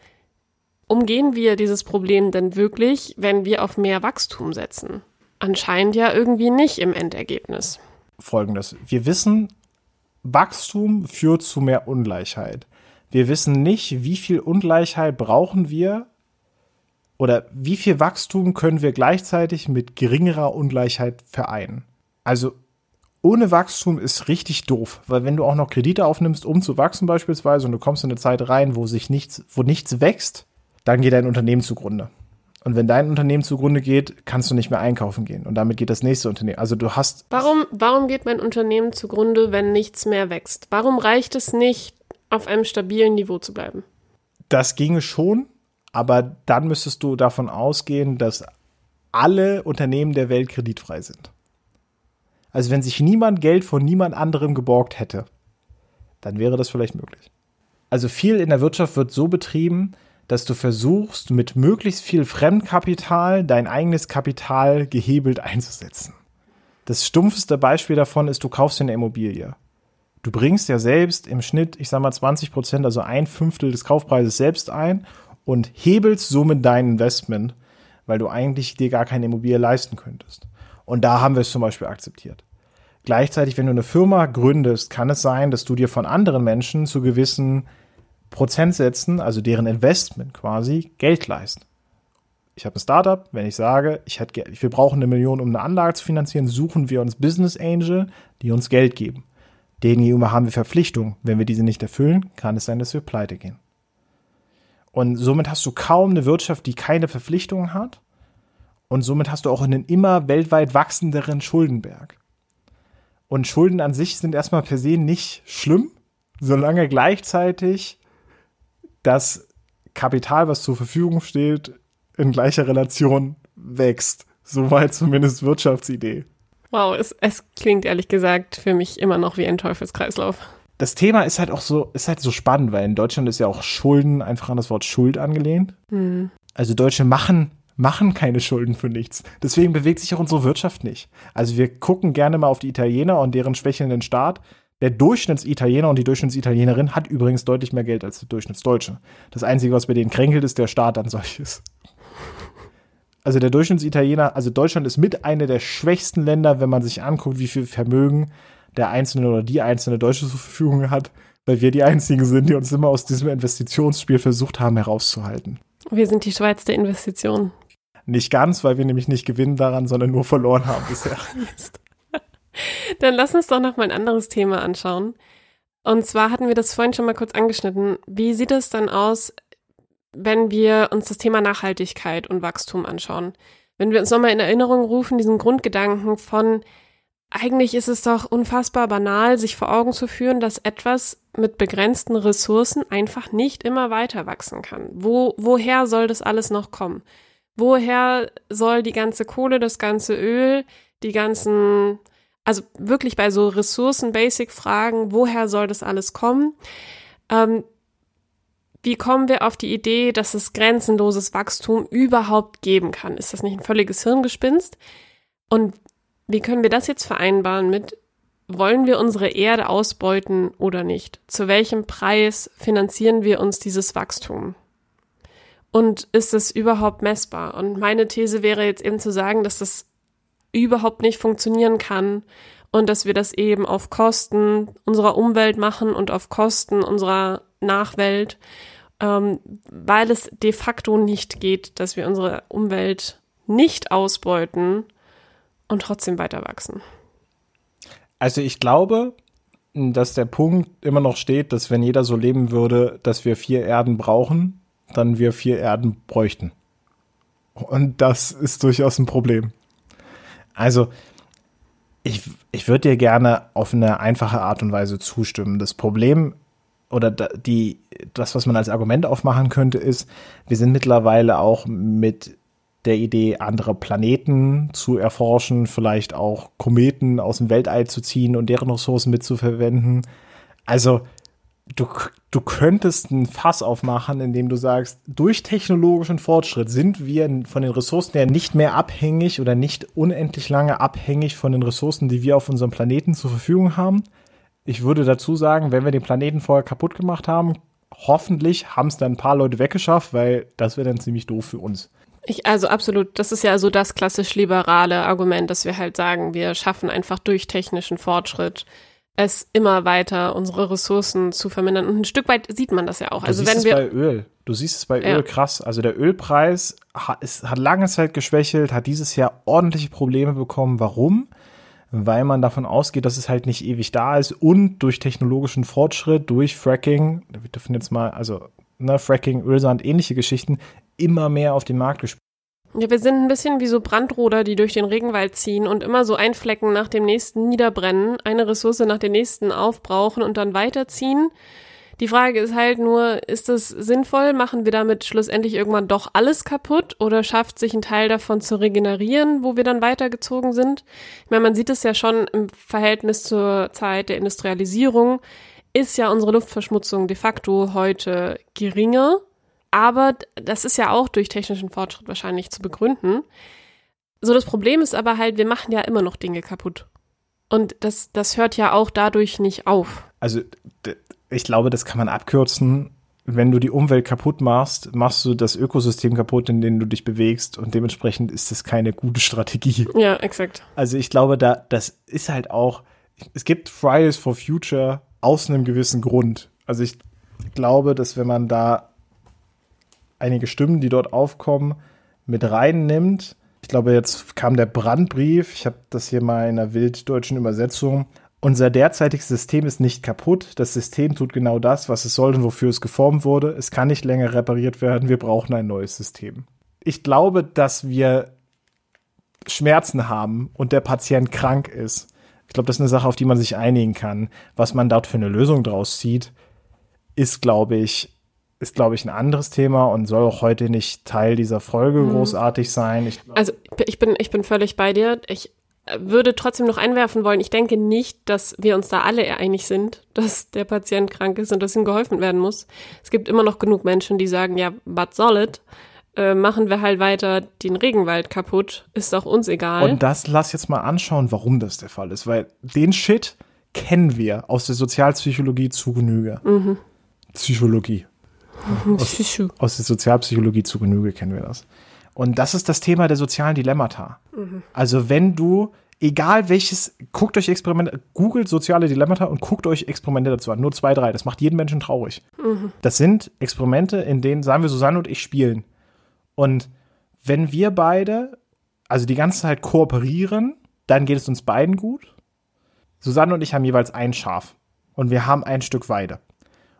umgehen wir dieses Problem denn wirklich, wenn wir auf mehr Wachstum setzen? Anscheinend ja irgendwie nicht im Endergebnis. Folgendes. Wir wissen, Wachstum führt zu mehr Ungleichheit. Wir wissen nicht, wie viel Ungleichheit brauchen wir, oder wie viel Wachstum können wir gleichzeitig mit geringerer Ungleichheit vereinen? Also ohne Wachstum ist richtig doof, weil wenn du auch noch Kredite aufnimmst, um zu wachsen beispielsweise, und du kommst in eine Zeit rein, wo sich nichts, wo nichts wächst, dann geht dein Unternehmen zugrunde. Und wenn dein Unternehmen zugrunde geht, kannst du nicht mehr einkaufen gehen. Und damit geht das nächste Unternehmen. Also du hast. Warum, warum geht mein Unternehmen zugrunde, wenn nichts mehr wächst? Warum reicht es nicht, auf einem stabilen Niveau zu bleiben? Das ginge schon, aber dann müsstest du davon ausgehen, dass alle Unternehmen der Welt kreditfrei sind. Also wenn sich niemand Geld von niemand anderem geborgt hätte, dann wäre das vielleicht möglich. Also viel in der Wirtschaft wird so betrieben, dass du versuchst, mit möglichst viel Fremdkapital dein eigenes Kapital gehebelt einzusetzen. Das stumpfste Beispiel davon ist, du kaufst eine Immobilie. Du bringst ja selbst im Schnitt, ich sag mal 20 Prozent, also ein Fünftel des Kaufpreises selbst ein und hebelst somit dein Investment, weil du eigentlich dir gar keine Immobilie leisten könntest. Und da haben wir es zum Beispiel akzeptiert. Gleichzeitig, wenn du eine Firma gründest, kann es sein, dass du dir von anderen Menschen zu gewissen Prozentsätzen, also deren Investment quasi, Geld leist. Ich habe ein Startup, wenn ich sage, ich hätte, wir brauchen eine Million, um eine Anlage zu finanzieren, suchen wir uns Business Angel, die uns Geld geben. Denen gegenüber haben wir Verpflichtungen. Wenn wir diese nicht erfüllen, kann es sein, dass wir pleite gehen. Und somit hast du kaum eine Wirtschaft, die keine Verpflichtungen hat. Und somit hast du auch einen immer weltweit wachsenderen Schuldenberg. Und Schulden an sich sind erstmal per se nicht schlimm, solange gleichzeitig das Kapital, was zur Verfügung steht, in gleicher Relation wächst. Soweit zumindest Wirtschaftsidee. Wow, es, es klingt ehrlich gesagt für mich immer noch wie ein Teufelskreislauf das Thema ist halt auch so, ist halt so spannend, weil in Deutschland ist ja auch Schulden einfach an das Wort Schuld angelehnt. Mhm. Also Deutsche machen, machen keine Schulden für nichts. Deswegen bewegt sich auch unsere Wirtschaft nicht. Also wir gucken gerne mal auf die Italiener und deren schwächelnden Staat. Der Durchschnittsitaliener und die Durchschnittsitalienerin hat übrigens deutlich mehr Geld als der Durchschnittsdeutsche. Das Einzige, was bei denen kränkelt, ist der Staat an solches. Also der Durchschnittsitaliener, also Deutschland ist mit einer der schwächsten Länder, wenn man sich anguckt, wie viel Vermögen der einzelne oder die einzelne Deutsche zur Verfügung hat, weil wir die einzigen sind, die uns immer aus diesem Investitionsspiel versucht haben herauszuhalten. Wir sind die Schweiz der Investitionen. Nicht ganz, weil wir nämlich nicht gewinnen daran, sondern nur verloren haben bisher. Dann lass uns doch noch mal ein anderes Thema anschauen. Und zwar hatten wir das vorhin schon mal kurz angeschnitten. Wie sieht es dann aus, wenn wir uns das Thema Nachhaltigkeit und Wachstum anschauen? Wenn wir uns nochmal in Erinnerung rufen, diesen Grundgedanken von, eigentlich ist es doch unfassbar banal, sich vor Augen zu führen, dass etwas mit begrenzten Ressourcen einfach nicht immer weiter wachsen kann. Wo, woher soll das alles noch kommen? Woher soll die ganze Kohle, das ganze Öl, die ganzen, also wirklich bei so Ressourcen-Basic-Fragen, woher soll das alles kommen? Ähm, wie kommen wir auf die Idee, dass es grenzenloses Wachstum überhaupt geben kann? Ist das nicht ein völliges Hirngespinst? Und wie können wir das jetzt vereinbaren mit, wollen wir unsere Erde ausbeuten oder nicht? Zu welchem Preis finanzieren wir uns dieses Wachstum? Und ist es überhaupt messbar? Und meine These wäre jetzt eben zu sagen, dass das überhaupt nicht funktionieren kann und dass wir das eben auf Kosten unserer Umwelt machen und auf Kosten unserer Nachwelt, ähm, weil es de facto nicht geht, dass wir unsere Umwelt nicht ausbeuten und trotzdem weiter wachsen. Also ich glaube, dass der Punkt immer noch steht, dass wenn jeder so leben würde, dass wir vier Erden brauchen, dann wir vier Erden bräuchten. Und das ist durchaus ein Problem. Also, ich, ich würde dir gerne auf eine einfache Art und Weise zustimmen. Das Problem oder die, das, was man als Argument aufmachen könnte, ist, wir sind mittlerweile auch mit der Idee, andere Planeten zu erforschen, vielleicht auch Kometen aus dem Weltall zu ziehen und deren Ressourcen mitzuverwenden. Also, du, du könntest ein Fass aufmachen, indem du sagst, durch technologischen Fortschritt sind wir von den Ressourcen her nicht mehr abhängig oder nicht unendlich lange abhängig von den Ressourcen, die wir auf unserem Planeten zur Verfügung haben. Ich würde dazu sagen, wenn wir den Planeten vorher kaputt gemacht haben, hoffentlich haben es dann ein paar Leute weggeschafft, weil das wäre dann ziemlich doof für uns. Ich, also absolut, das ist ja so das klassisch liberale Argument, dass wir halt sagen, wir schaffen einfach durch technischen Fortschritt es immer weiter unsere Ressourcen zu vermindern. Und ein Stück weit sieht man das ja auch. Du also siehst wenn es wir bei Öl. Du siehst es bei Öl krass. Also der Ölpreis hat, ist, hat lange Zeit geschwächelt, hat dieses Jahr ordentliche Probleme bekommen. Warum? Weil man davon ausgeht, dass es halt nicht ewig da ist und durch technologischen Fortschritt, durch Fracking, wir dürfen jetzt mal, also ne, Fracking, Ölsand, ähnliche Geschichten, immer mehr auf den Markt gespielt. Ja, wir sind ein bisschen wie so Brandroder, die durch den Regenwald ziehen und immer so ein Flecken nach dem nächsten niederbrennen, eine Ressource nach der nächsten aufbrauchen und dann weiterziehen. Die Frage ist halt nur, ist das sinnvoll? Machen wir damit schlussendlich irgendwann doch alles kaputt oder schafft sich ein Teil davon zu regenerieren, wo wir dann weitergezogen sind? Ich meine, man sieht es ja schon im Verhältnis zur Zeit der Industrialisierung, ist ja unsere Luftverschmutzung de facto heute geringer aber das ist ja auch durch technischen Fortschritt wahrscheinlich zu begründen. So, das Problem ist aber halt, wir machen ja immer noch Dinge kaputt. Und das, das hört ja auch dadurch nicht auf. Also, ich glaube, das kann man abkürzen. Wenn du die Umwelt kaputt machst, machst du das Ökosystem kaputt, in dem du dich bewegst. Und dementsprechend ist das keine gute Strategie. Ja, exakt. Also, ich glaube, da, das ist halt auch, es gibt Fridays for Future aus einem gewissen Grund. Also, ich glaube, dass wenn man da einige Stimmen, die dort aufkommen, mit reinnimmt. Ich glaube, jetzt kam der Brandbrief. Ich habe das hier mal in einer wilddeutschen Übersetzung. Unser derzeitiges System ist nicht kaputt. Das System tut genau das, was es soll und wofür es geformt wurde. Es kann nicht länger repariert werden. Wir brauchen ein neues System. Ich glaube, dass wir Schmerzen haben und der Patient krank ist. Ich glaube, das ist eine Sache, auf die man sich einigen kann. Was man dort für eine Lösung draus zieht, ist, glaube ich, ist, glaube ich, ein anderes Thema und soll auch heute nicht Teil dieser Folge mhm. großartig sein. Ich also ich bin, ich bin völlig bei dir. Ich würde trotzdem noch einwerfen wollen, ich denke nicht, dass wir uns da alle einig sind, dass der Patient krank ist und dass ihm geholfen werden muss. Es gibt immer noch genug Menschen, die sagen, ja, but solid, äh, machen wir halt weiter den Regenwald kaputt, ist auch uns egal. Und das lass jetzt mal anschauen, warum das der Fall ist, weil den Shit kennen wir aus der Sozialpsychologie zu Genüge. Mhm. Psychologie. Aus, aus der Sozialpsychologie zu Genüge kennen wir das. Und das ist das Thema der sozialen Dilemmata. Also wenn du, egal welches, guckt euch Experimente, googelt soziale Dilemmata und guckt euch Experimente dazu an. Nur zwei, drei. Das macht jeden Menschen traurig. Das sind Experimente, in denen, sagen wir, Susanne und ich spielen. Und wenn wir beide, also die ganze Zeit kooperieren, dann geht es uns beiden gut. Susanne und ich haben jeweils ein Schaf. Und wir haben ein Stück Weide.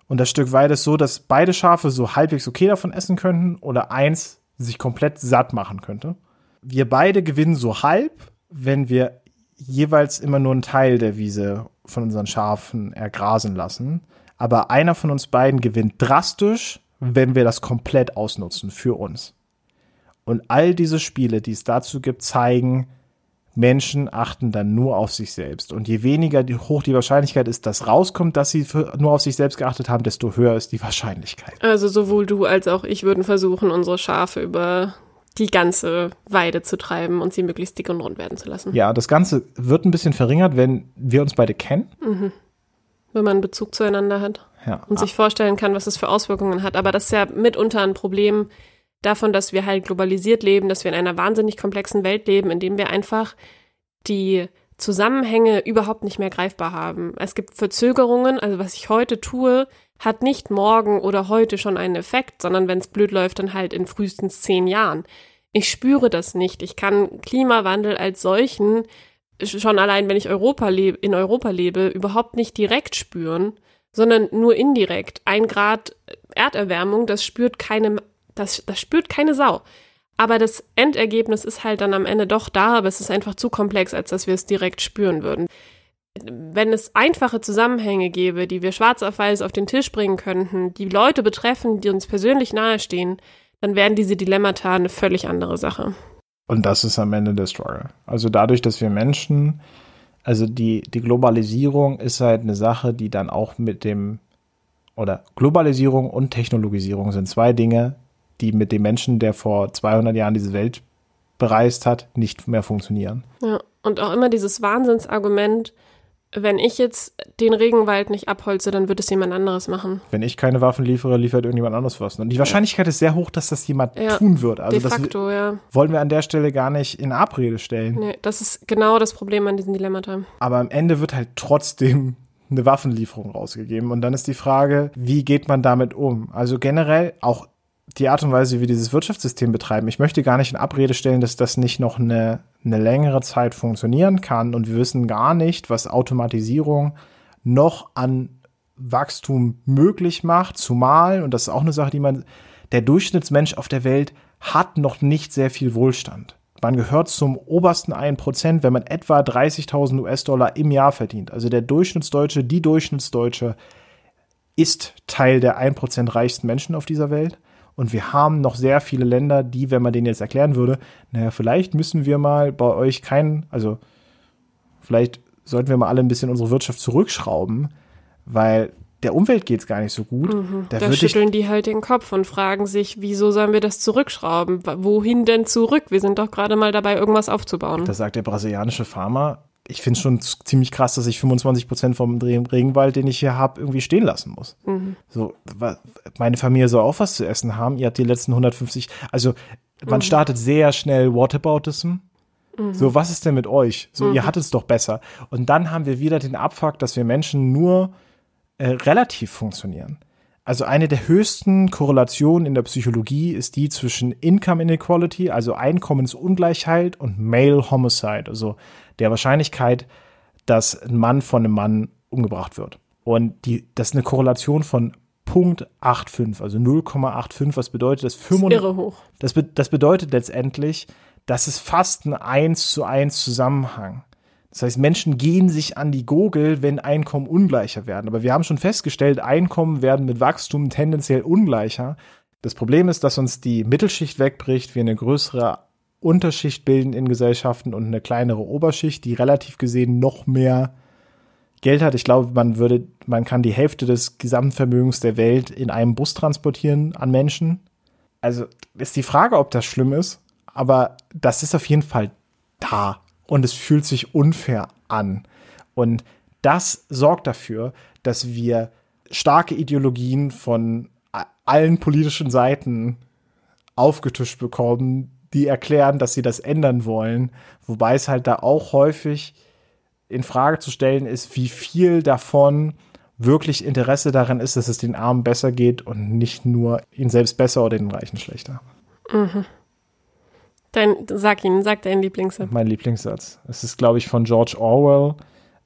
Und das Stück Weide ist so, dass beide Schafe so halbwegs okay davon essen könnten oder eins sich komplett satt machen könnte. Wir beide gewinnen so halb, wenn wir jeweils immer nur einen Teil der Wiese von unseren Schafen ergrasen lassen. Aber einer von uns beiden gewinnt drastisch, wenn wir das komplett ausnutzen für uns. Und all diese Spiele, die es dazu gibt, zeigen, Menschen achten dann nur auf sich selbst. Und je weniger die, hoch die Wahrscheinlichkeit ist, dass rauskommt, dass sie für, nur auf sich selbst geachtet haben, desto höher ist die Wahrscheinlichkeit. Also sowohl du als auch ich würden versuchen, unsere Schafe über die ganze Weide zu treiben und sie möglichst dick und rund werden zu lassen. Ja, das Ganze wird ein bisschen verringert, wenn wir uns beide kennen. Wenn man einen Bezug zueinander hat Ja. und sich vorstellen kann, was es für Auswirkungen hat. Aber das ist ja mitunter ein Problem davon, dass wir halt globalisiert leben, dass wir in einer wahnsinnig komplexen Welt leben, in dem wir einfach die Zusammenhänge überhaupt nicht mehr greifbar haben. Es gibt Verzögerungen, also was ich heute tue, hat nicht morgen oder heute schon einen Effekt, sondern wenn es blöd läuft, dann halt in frühestens zehn Jahren. Ich spüre das nicht. Ich kann Klimawandel als solchen schon allein, wenn ich Europa lebe, in Europa lebe, überhaupt nicht direkt spüren, sondern nur indirekt. Ein Grad Erderwärmung, das spürt keine, das, das spürt keine Sau. Aber das Endergebnis ist halt dann am Ende doch da, aber es ist einfach zu komplex, als dass wir es direkt spüren würden. Wenn es einfache Zusammenhänge gäbe, die wir schwarz auf weiß auf den Tisch bringen könnten, die Leute betreffen, die uns persönlich nahestehen, dann wären diese Dilemmata eine völlig andere Sache. Und das ist am Ende der Struggle. Also dadurch, dass wir Menschen, also die, die Globalisierung ist halt eine Sache, die dann auch mit dem, oder Globalisierung und Technologisierung sind zwei Dinge, die mit dem Menschen, der vor 200 Jahren diese Welt bereist hat, nicht mehr funktionieren. Ja, und auch immer dieses Wahnsinnsargument, wenn ich jetzt den Regenwald nicht abholze, dann wird es jemand anderes machen. Wenn ich keine Waffen liefere, liefert irgendjemand anderes was. Und die Wahrscheinlichkeit ist sehr hoch, dass das jemand Ja, tun wird. Also De das facto, ja. wollen wir an der Stelle gar nicht in Abrede stellen. Nee, das ist genau das Problem an diesen Dilemmata. Aber am Ende wird halt trotzdem eine Waffenlieferung rausgegeben. Und dann ist die Frage, wie geht man damit um? Also generell auch die Art und Weise, wie wir dieses Wirtschaftssystem betreiben. Ich möchte gar nicht in Abrede stellen, dass das nicht noch eine, eine längere Zeit funktionieren kann. Und wir wissen gar nicht, was Automatisierung noch an Wachstum möglich macht. Zumal, und das ist auch eine Sache, die man, der Durchschnittsmensch auf der Welt hat noch nicht sehr viel Wohlstand. Man gehört zum obersten 1%, wenn man etwa 30.000 US-Dollar im Jahr verdient. Also der Durchschnittsdeutsche, die Durchschnittsdeutsche ist Teil der 1% reichsten Menschen auf dieser Welt. Und wir haben noch sehr viele Länder, die, wenn man denen jetzt erklären würde, naja, vielleicht müssen wir mal bei euch keinen, also vielleicht sollten wir mal alle ein bisschen unsere Wirtschaft zurückschrauben, weil der Umwelt geht es gar nicht so gut. Da Mhm. Da ich schütteln die halt den Kopf und fragen sich, wieso sollen wir das zurückschrauben? Wohin denn zurück? Wir sind doch gerade mal dabei, irgendwas aufzubauen. Da sagt der brasilianische Farmer, ich finde es schon ziemlich krass, dass ich 25 Prozent vom Regenwald, den ich hier habe, irgendwie stehen lassen muss. So, wa- meine Familie soll auch was zu essen haben. Ihr habt die letzten 150, also man startet sehr schnell Whataboutism. So, was ist denn mit euch? So, ihr hattet es doch besser. Und dann haben wir wieder den Abfuck, dass wir Menschen nur äh, relativ funktionieren. Also eine der höchsten Korrelationen in der Psychologie ist die zwischen Income Inequality, also Einkommensungleichheit, und Male Homicide, also der Wahrscheinlichkeit, dass ein Mann von einem Mann umgebracht wird. Und die, das ist eine Korrelation von Punkt 85, also 0,85, was bedeutet das? 95, Irre hoch. das, be das bedeutet letztendlich, dass es fast ein 1 zu 1 Zusammenhang. Das heißt, Menschen gehen sich an die Gurgel, wenn Einkommen ungleicher werden. Aber wir haben schon festgestellt, Einkommen werden mit Wachstum tendenziell ungleicher. Das Problem ist, dass uns die Mittelschicht wegbricht, wir eine größere Unterschicht bilden in Gesellschaften und eine kleinere Oberschicht, die relativ gesehen noch mehr Geld hat. Ich glaube, man würde, man kann die Hälfte des Gesamtvermögens der Welt in einem Bus transportieren an Menschen. Also ist die Frage, ob das schlimm ist, aber das ist auf jeden Fall da und es fühlt sich unfair an. Und das sorgt dafür, dass wir starke Ideologien von allen politischen Seiten aufgetischt bekommen, die erklären, dass sie das ändern wollen, wobei es halt da auch häufig in Frage zu stellen ist, wie viel davon wirklich Interesse daran ist, dass es den Armen besser geht und nicht nur ihnen selbst besser oder den Reichen schlechter. Mhm. Dein, sag ihn, sag deinen Lieblingssatz. Mein Lieblingssatz. Es ist, glaube ich, von George Orwell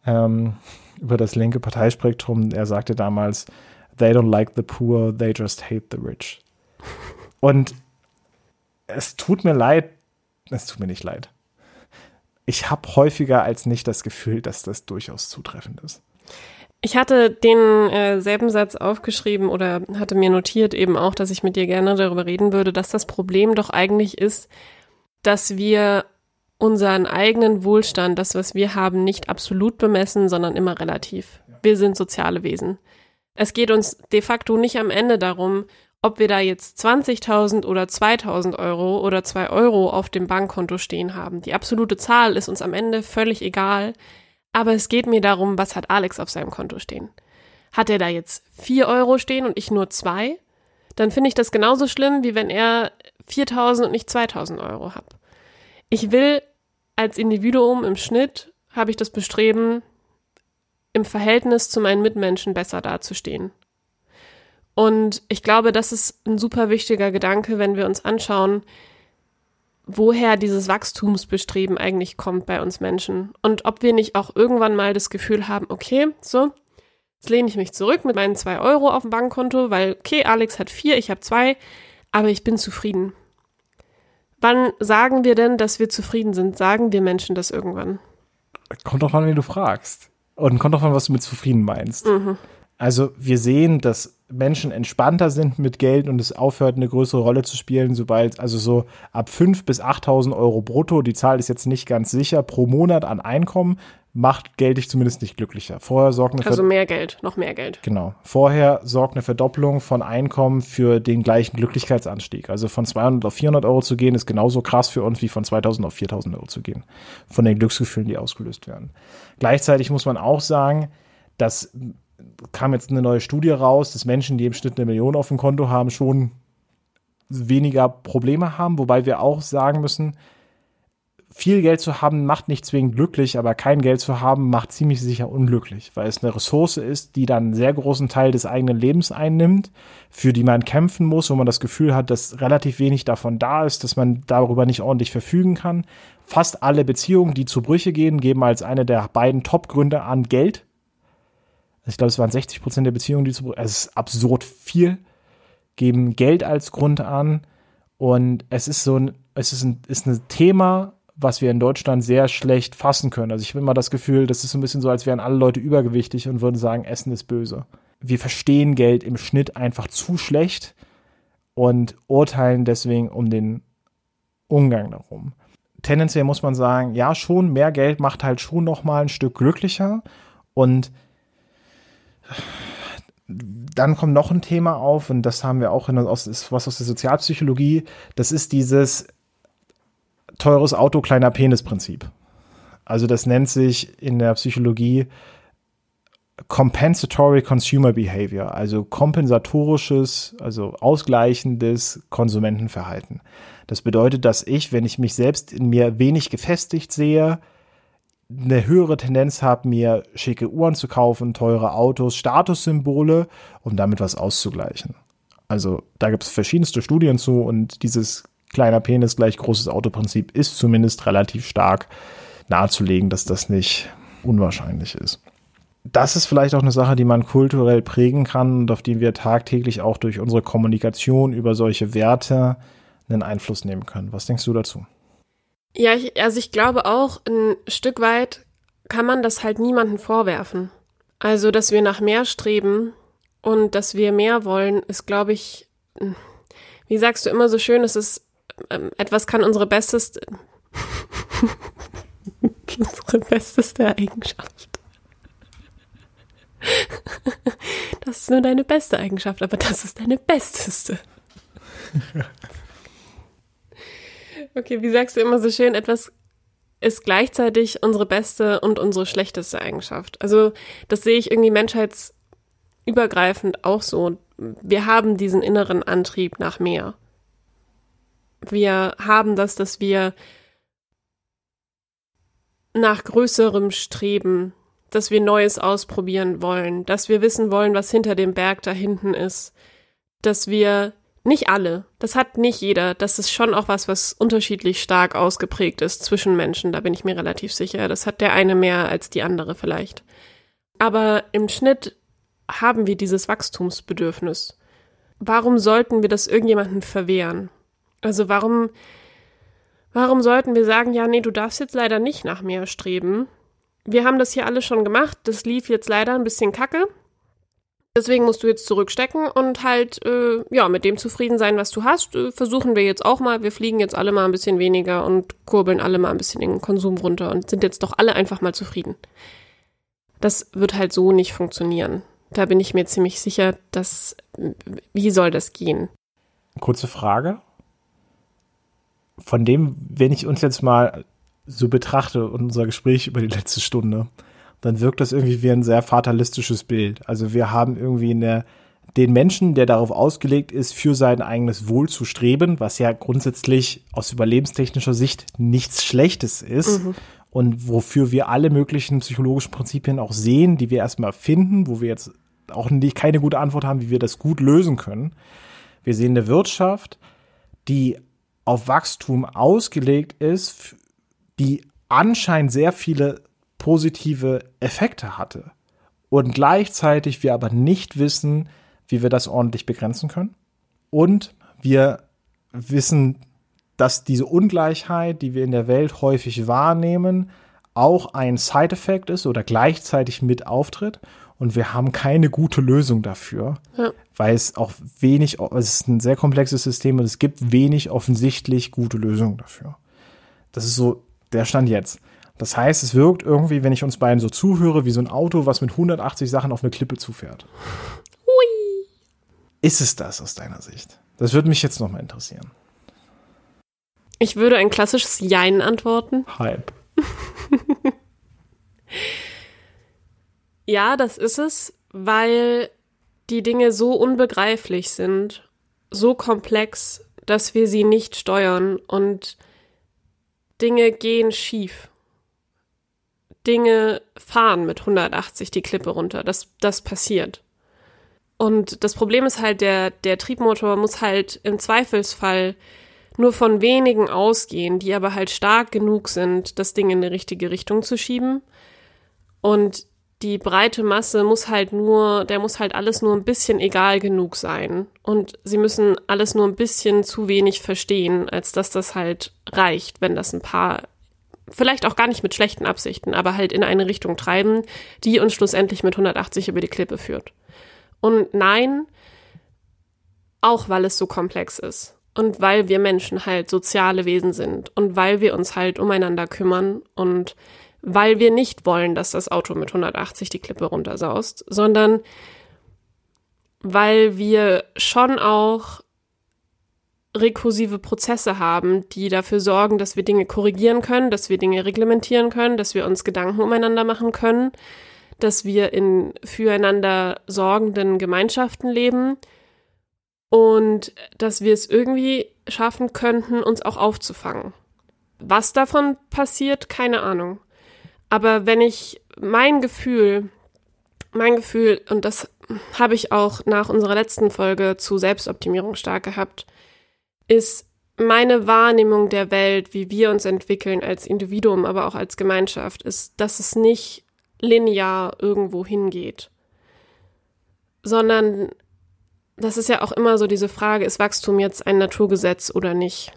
ähm, über das linke Parteispektrum. Er sagte damals, they don't like the poor, they just hate the rich. Und es tut mir leid, es tut mir nicht leid. Ich habe häufiger als nicht das Gefühl, dass das durchaus zutreffend ist. Ich hatte den äh, selben Satz aufgeschrieben oder hatte mir notiert eben auch, dass ich mit dir gerne darüber reden würde, dass das Problem doch eigentlich ist, dass wir unseren eigenen Wohlstand, das, was wir haben, nicht absolut bemessen, sondern immer relativ. Wir sind soziale Wesen. Es geht uns de facto nicht am Ende darum, ob wir da jetzt 20.000 oder 2.000 Euro oder 2 Euro auf dem Bankkonto stehen haben. Die absolute Zahl ist uns am Ende völlig egal. Aber es geht mir darum, was hat Alex auf seinem Konto stehen? Hat er da jetzt 4 Euro stehen und ich nur 2? Dann finde ich das genauso schlimm, wie wenn er 4.000 und nicht 2.000 Euro hat. Ich will als Individuum im Schnitt, habe ich das Bestreben, im Verhältnis zu meinen Mitmenschen besser dazustehen. Und ich glaube, das ist ein super wichtiger Gedanke, wenn wir uns anschauen, woher dieses Wachstumsbestreben eigentlich kommt bei uns Menschen. Und ob wir nicht auch irgendwann mal das Gefühl haben, okay, so, jetzt lehne ich mich zurück mit meinen zwei Euro auf dem Bankkonto, weil, okay, Alex hat vier, ich habe zwei, aber ich bin zufrieden. Wann sagen wir denn, dass wir zufrieden sind? Sagen wir Menschen das irgendwann? Kommt doch an, wen du fragst. Und kommt doch an, was du mit zufrieden meinst. Mhm. Also wir sehen, dass Menschen entspannter sind mit Geld und es aufhört, eine größere Rolle zu spielen, sobald, also so ab 5.000 bis 8.000 Euro brutto, die Zahl ist jetzt nicht ganz sicher, pro Monat an Einkommen, macht Geld dich zumindest nicht glücklicher. Vorher sorgt eine Also mehr Geld, noch mehr Geld. Genau. Vorher sorgt eine Verdopplung von Einkommen für den gleichen Glücklichkeitsanstieg. Also von 200 auf 400 Euro zu gehen, ist genauso krass für uns wie von 2000 auf 4000 Euro zu gehen. Von den Glücksgefühlen, die ausgelöst werden. Gleichzeitig muss man auch sagen, dass kam jetzt eine neue Studie raus, dass Menschen, die im Schnitt eine Million auf dem Konto haben, schon weniger Probleme haben, wobei wir auch sagen müssen, viel Geld zu haben macht nicht zwingend glücklich, aber kein Geld zu haben macht ziemlich sicher unglücklich, weil es eine Ressource ist, die dann einen sehr großen Teil des eigenen Lebens einnimmt, für die man kämpfen muss, wo man das Gefühl hat, dass relativ wenig davon da ist, dass man darüber nicht ordentlich verfügen kann. Fast alle Beziehungen, die zu Brüche gehen, geben als eine der beiden Top-Gründe an Geld ich glaube, es waren 60 Prozent der Beziehungen, die zu, also es ist absurd viel, geben Geld als Grund an. Und es ist so ein, es ist ein, ist ein Thema, was wir in Deutschland sehr schlecht fassen können. Also ich habe immer das Gefühl, das ist so ein bisschen so, als wären alle Leute übergewichtig und würden sagen, Essen ist böse. Wir verstehen Geld im Schnitt einfach zu schlecht und urteilen deswegen um den Umgang darum. Tendenziell muss man sagen, ja, schon mehr Geld macht halt schon noch mal ein Stück glücklicher und dann kommt noch ein Thema auf, und das haben wir auch in, aus, was aus der Sozialpsychologie, das ist dieses teures Auto, kleiner Penis-Prinzip. Also das nennt sich in der Psychologie Compensatory Consumer Behavior, also kompensatorisches, also ausgleichendes Konsumentenverhalten. Das bedeutet, dass ich, wenn ich mich selbst in mir wenig gefestigt sehe, eine höhere Tendenz habe, mir schicke Uhren zu kaufen, teure Autos, Statussymbole, um damit was auszugleichen. Also da gibt es verschiedenste Studien zu und dieses kleiner Penis gleich großes Autoprinzip ist zumindest relativ stark nahezulegen, dass das nicht unwahrscheinlich ist. Das ist vielleicht auch eine Sache, die man kulturell prägen kann und auf die wir tagtäglich auch durch unsere Kommunikation über solche Werte einen Einfluss nehmen können. Was denkst du dazu? Ja, ich, also ich glaube auch, ein Stück weit kann man das halt niemandem vorwerfen. Also, dass wir nach mehr streben und dass wir mehr wollen, ist, glaube ich, wie sagst du immer so schön, es ist, ähm, etwas kann unsere besteste, unsere besteste Eigenschaft. Das ist nur deine beste Eigenschaft, aber das ist deine besteste. Okay, wie sagst du immer so schön, etwas ist gleichzeitig unsere beste und unsere schlechteste Eigenschaft. Also das sehe ich irgendwie menschheitsübergreifend auch so. Wir haben diesen inneren Antrieb nach mehr. Wir haben das, dass wir nach größerem streben, dass wir Neues ausprobieren wollen, dass wir wissen wollen, was hinter dem Berg da hinten ist, dass wir nicht alle, das hat nicht jeder, das ist schon auch was, was unterschiedlich stark ausgeprägt ist zwischen Menschen, da bin ich mir relativ sicher. Das hat der eine mehr als die andere vielleicht. Aber im Schnitt haben wir dieses Wachstumsbedürfnis. Warum sollten wir das irgendjemandem verwehren? Also warum, warum sollten wir sagen, ja, nee, du darfst jetzt leider nicht nach mehr streben? Wir haben das hier alle schon gemacht, das lief jetzt leider ein bisschen kacke. Deswegen musst du jetzt zurückstecken und halt, äh, ja, mit dem zufrieden sein, was du hast. Äh, versuchen wir jetzt auch mal. Wir fliegen jetzt alle mal ein bisschen weniger und kurbeln alle mal ein bisschen den Konsum runter und sind jetzt doch alle einfach mal zufrieden. Das wird halt so nicht funktionieren. Da bin ich mir ziemlich sicher, dass, wie soll das gehen? Kurze Frage. Von dem, wenn ich uns jetzt mal so betrachte, unser Gespräch über die letzte Stunde, dann wirkt das irgendwie wie ein sehr fatalistisches Bild. Also wir haben irgendwie eine, den Menschen, der darauf ausgelegt ist, für sein eigenes Wohl zu streben, was ja grundsätzlich aus überlebenstechnischer Sicht nichts Schlechtes ist. Mhm. Und wofür wir alle möglichen psychologischen Prinzipien auch sehen, die wir erstmal finden, wo wir jetzt auch nicht, keine gute Antwort haben, wie wir das gut lösen können. Wir sehen eine Wirtschaft, die auf Wachstum ausgelegt ist, die anscheinend sehr viele positive Effekte hatte. Und gleichzeitig wir aber nicht wissen, wie wir das ordentlich begrenzen können. Und wir wissen, dass diese Ungleichheit, die wir in der Welt häufig wahrnehmen, auch ein Side-Effekt ist oder gleichzeitig mit auftritt. Und wir haben keine gute Lösung dafür, ja. weil es auch wenig, es ist ein sehr komplexes System und es gibt wenig offensichtlich gute Lösungen dafür. Das ist so der Stand jetzt. Das heißt, es wirkt irgendwie, wenn ich uns beiden so zuhöre, wie so ein Auto, was mit 180 Sachen auf eine Klippe zufährt. Hui. Ist es das aus deiner Sicht? Das würde mich jetzt nochmal interessieren. Ich würde ein klassisches Jein antworten. Halb. ja, das ist es, weil die Dinge so unbegreiflich sind, so komplex, dass wir sie nicht steuern und Dinge gehen schief. Dinge fahren mit 180 die Klippe runter. Das, das passiert. Und das Problem ist halt, der, der Triebmotor muss halt im Zweifelsfall nur von wenigen ausgehen, die aber halt stark genug sind, das Ding in die richtige Richtung zu schieben. Und die breite Masse muss halt nur, der muss halt alles nur ein bisschen egal genug sein. Und sie müssen alles nur ein bisschen zu wenig verstehen, als dass das halt reicht, wenn das ein paar vielleicht auch gar nicht mit schlechten Absichten, aber halt in eine Richtung treiben, die uns schlussendlich mit 180 über die Klippe führt. Und nein, auch weil es so komplex ist und weil wir Menschen halt soziale Wesen sind und weil wir uns halt umeinander kümmern und weil wir nicht wollen, dass das Auto mit 180 die Klippe runtersaust, sondern weil wir schon auch rekursive Prozesse haben, die dafür sorgen, dass wir Dinge korrigieren können, dass wir Dinge reglementieren können, dass wir uns Gedanken umeinander machen können, dass wir in füreinander sorgenden Gemeinschaften leben und dass wir es irgendwie schaffen könnten, uns auch aufzufangen. Was davon passiert, keine Ahnung. Aber wenn ich mein Gefühl, mein Gefühl, und das habe ich auch nach unserer letzten Folge zu Selbstoptimierung stark gehabt, ist meine Wahrnehmung der Welt, wie wir uns entwickeln als Individuum, aber auch als Gemeinschaft, ist, dass es nicht linear irgendwo hingeht, sondern das ist ja auch immer so diese Frage, ist Wachstum jetzt ein Naturgesetz oder nicht?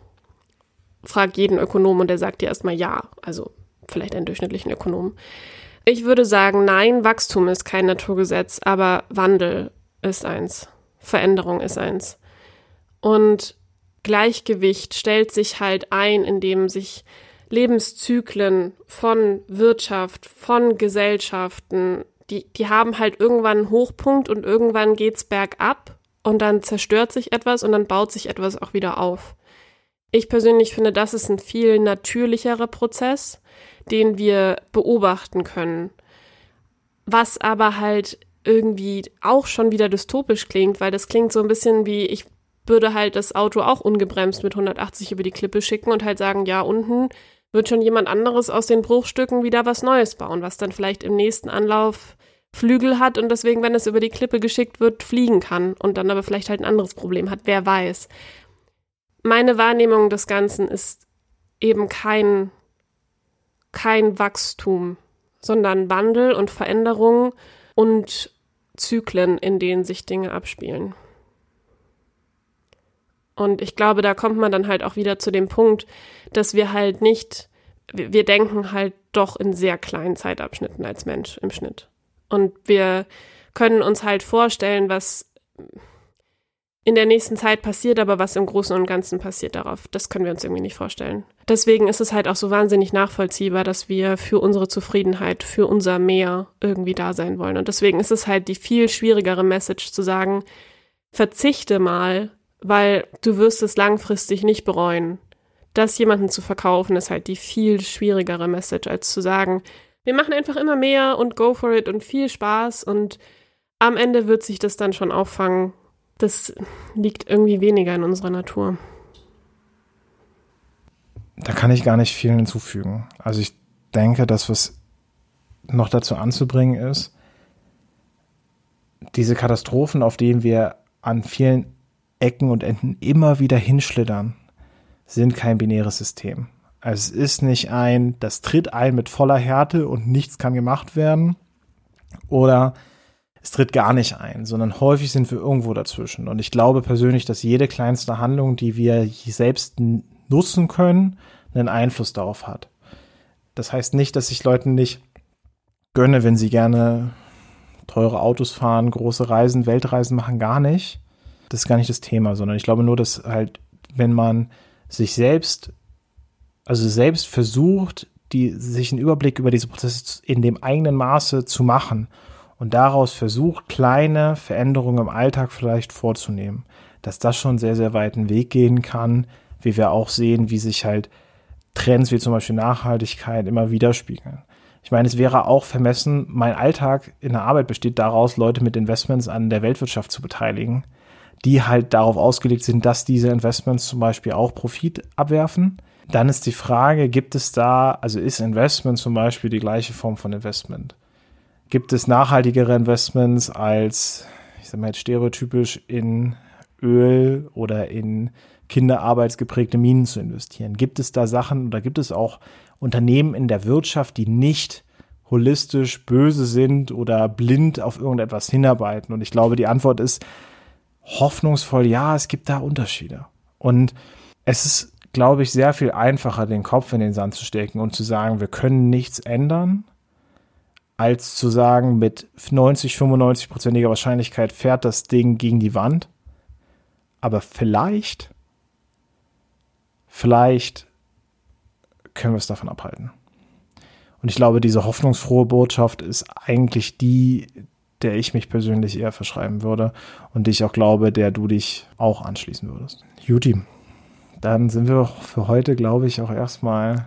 Frag jeden Ökonom und der sagt dir erstmal ja, also vielleicht einen durchschnittlichen Ökonom. Ich würde sagen, nein, Wachstum ist kein Naturgesetz, aber Wandel ist eins. Veränderung ist eins. Und Gleichgewicht stellt sich halt ein, indem sich Lebenszyklen von Wirtschaft, von Gesellschaften, die, die haben halt irgendwann einen Hochpunkt und irgendwann geht's bergab und dann zerstört sich etwas und dann baut sich etwas auch wieder auf. Ich persönlich finde, das ist ein viel natürlicherer Prozess, den wir beobachten können. Was aber halt irgendwie auch schon wieder dystopisch klingt, weil das klingt so ein bisschen wie, ich würde halt das Auto auch ungebremst mit 180 über die Klippe schicken und halt sagen, ja, unten wird schon jemand anderes aus den Bruchstücken wieder was Neues bauen, was dann vielleicht im nächsten Anlauf Flügel hat und deswegen, wenn es über die Klippe geschickt wird, fliegen kann und dann aber vielleicht halt ein anderes Problem hat, wer weiß. Meine Wahrnehmung des Ganzen ist eben kein, kein Wachstum, sondern Wandel und Veränderung und Zyklen, in denen sich Dinge abspielen. Und ich glaube, da kommt man dann halt auch wieder zu dem Punkt, dass wir halt nicht, wir denken halt doch in sehr kleinen Zeitabschnitten als Mensch im Schnitt. Und wir können uns halt vorstellen, was in der nächsten Zeit passiert, aber was im Großen und Ganzen passiert darauf, das können wir uns irgendwie nicht vorstellen. Deswegen ist es halt auch so wahnsinnig nachvollziehbar, dass wir für unsere Zufriedenheit, für unser Mehr irgendwie da sein wollen. Und deswegen ist es halt die viel schwierigere Message zu sagen, verzichte mal weil du wirst es langfristig nicht bereuen. Das jemanden zu verkaufen ist halt die viel schwierigere Message, als zu sagen, wir machen einfach immer mehr und go for it und viel Spaß und am Ende wird sich das dann schon auffangen. Das liegt irgendwie weniger in unserer Natur. Da kann ich gar nicht viel hinzufügen. Also ich denke, dass was noch dazu anzubringen ist, diese Katastrophen, auf denen wir an vielen Ecken und Enden immer wieder hinschlittern, sind kein binäres System. Also es ist nicht ein, das tritt ein mit voller Härte und nichts kann gemacht werden. Oder es tritt gar nicht ein, sondern häufig sind wir irgendwo dazwischen. Und ich glaube persönlich, dass jede kleinste Handlung, die wir selbst nutzen können, einen Einfluss darauf hat. Das heißt nicht, dass ich Leuten nicht gönne, wenn sie gerne teure Autos fahren, große Reisen, Weltreisen machen, gar nicht das ist gar nicht das Thema, sondern ich glaube nur, dass halt, wenn man sich selbst, also selbst versucht, die, sich einen Überblick über diese Prozesse in dem eigenen Maße zu machen und daraus versucht, kleine Veränderungen im Alltag vielleicht vorzunehmen, dass das schon sehr, sehr weiten Weg gehen kann, wie wir auch sehen, wie sich halt Trends wie zum Beispiel Nachhaltigkeit immer widerspiegeln. Ich meine, es wäre auch vermessen, mein Alltag in der Arbeit besteht daraus, Leute mit Investments an der Weltwirtschaft zu beteiligen die halt darauf ausgelegt sind, dass diese Investments zum Beispiel auch Profit abwerfen. Dann ist die Frage, gibt es da, also ist Investment zum Beispiel die gleiche Form von Investment? Gibt es nachhaltigere Investments als, ich sag mal jetzt stereotypisch, in Öl oder in kinderarbeitsgeprägte Minen zu investieren? Gibt es da Sachen oder gibt es auch Unternehmen in der Wirtschaft, die nicht holistisch böse sind oder blind auf irgendetwas hinarbeiten? Und ich glaube, die Antwort ist, hoffnungsvoll, ja, es gibt da Unterschiede. Und es ist, glaube ich, sehr viel einfacher, den Kopf in den Sand zu stecken und zu sagen, wir können nichts ändern, als zu sagen, mit 90, 95-prozentiger Wahrscheinlichkeit fährt das Ding gegen die Wand. Aber vielleicht, vielleicht können wir es davon abhalten. Und ich glaube, diese hoffnungsfrohe Botschaft ist eigentlich die, der ich mich persönlich eher verschreiben würde und die ich auch glaube, der du dich auch anschließen würdest. Juti, dann sind wir für heute, glaube ich, auch erstmal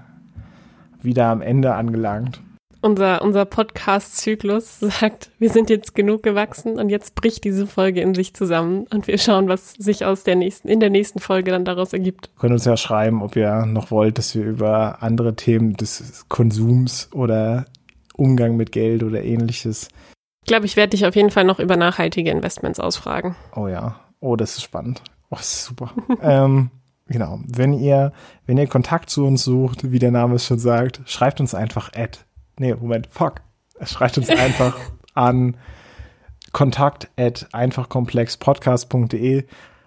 wieder am Ende angelangt. Unser, unser Podcast-Zyklus sagt, wir sind jetzt genug gewachsen und jetzt bricht diese Folge in sich zusammen und wir schauen, was sich aus der nächsten, in der nächsten Folge dann daraus ergibt. Ihr könnt uns ja schreiben, ob ihr noch wollt, dass wir über andere Themen des Konsums oder Umgang mit Geld oder ähnliches ich glaube, ich werde dich auf jeden Fall noch über nachhaltige Investments ausfragen. Oh ja. Oh, das ist spannend. Oh, das ist super. ähm, genau. Wenn ihr, wenn ihr Kontakt zu uns sucht, wie der Name es schon sagt, schreibt uns einfach at. Nee, Moment, fuck. Schreibt uns einfach an kontakt at einfachkomplexpodcast.de.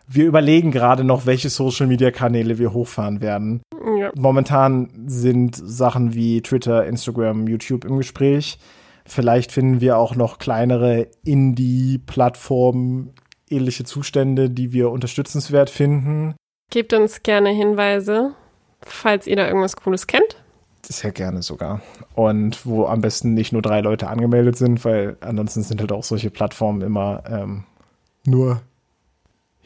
Wir überlegen gerade noch, welche Social Media Kanäle wir hochfahren werden. Ja. Momentan sind Sachen wie Twitter, Instagram, YouTube im Gespräch. Vielleicht finden wir auch noch kleinere Indie-Plattformen, ähnliche Zustände, die wir unterstützenswert finden. Gebt uns gerne Hinweise, falls ihr da irgendwas Cooles kennt. Sehr gerne sogar. Und wo am besten nicht nur drei Leute angemeldet sind, weil ansonsten sind halt auch solche Plattformen immer ähm, nur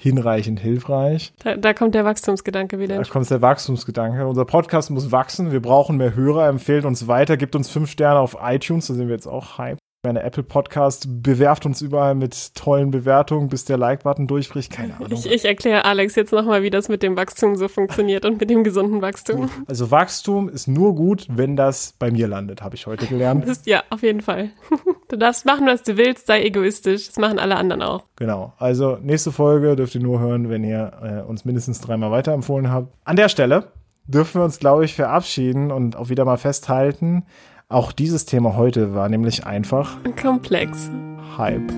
hinreichend hilfreich. Da, da kommt der Wachstumsgedanke wieder. Da kommt der Wachstumsgedanke. Unser Podcast muss wachsen. Wir brauchen mehr Hörer. Empfehlt uns weiter. Gibt uns fünf Sterne auf iTunes. Da sind wir jetzt auch hype meine Apple Podcast bewerft uns überall mit tollen Bewertungen, bis der Like-Button durchbricht. Keine Ahnung. Ich, ich erkläre Alex jetzt nochmal, wie das mit dem Wachstum so funktioniert und mit dem gesunden Wachstum. Also Wachstum ist nur gut, wenn das bei mir landet, habe ich heute gelernt. Ist, ja, auf jeden Fall. Du darfst machen, was du willst, sei egoistisch. Das machen alle anderen auch. Genau. Also nächste Folge dürft ihr nur hören, wenn ihr äh, uns mindestens dreimal weiterempfohlen habt. An der Stelle dürfen wir uns, glaube ich, verabschieden und auch wieder mal festhalten. Auch dieses Thema heute war nämlich einfach komplex. Hype.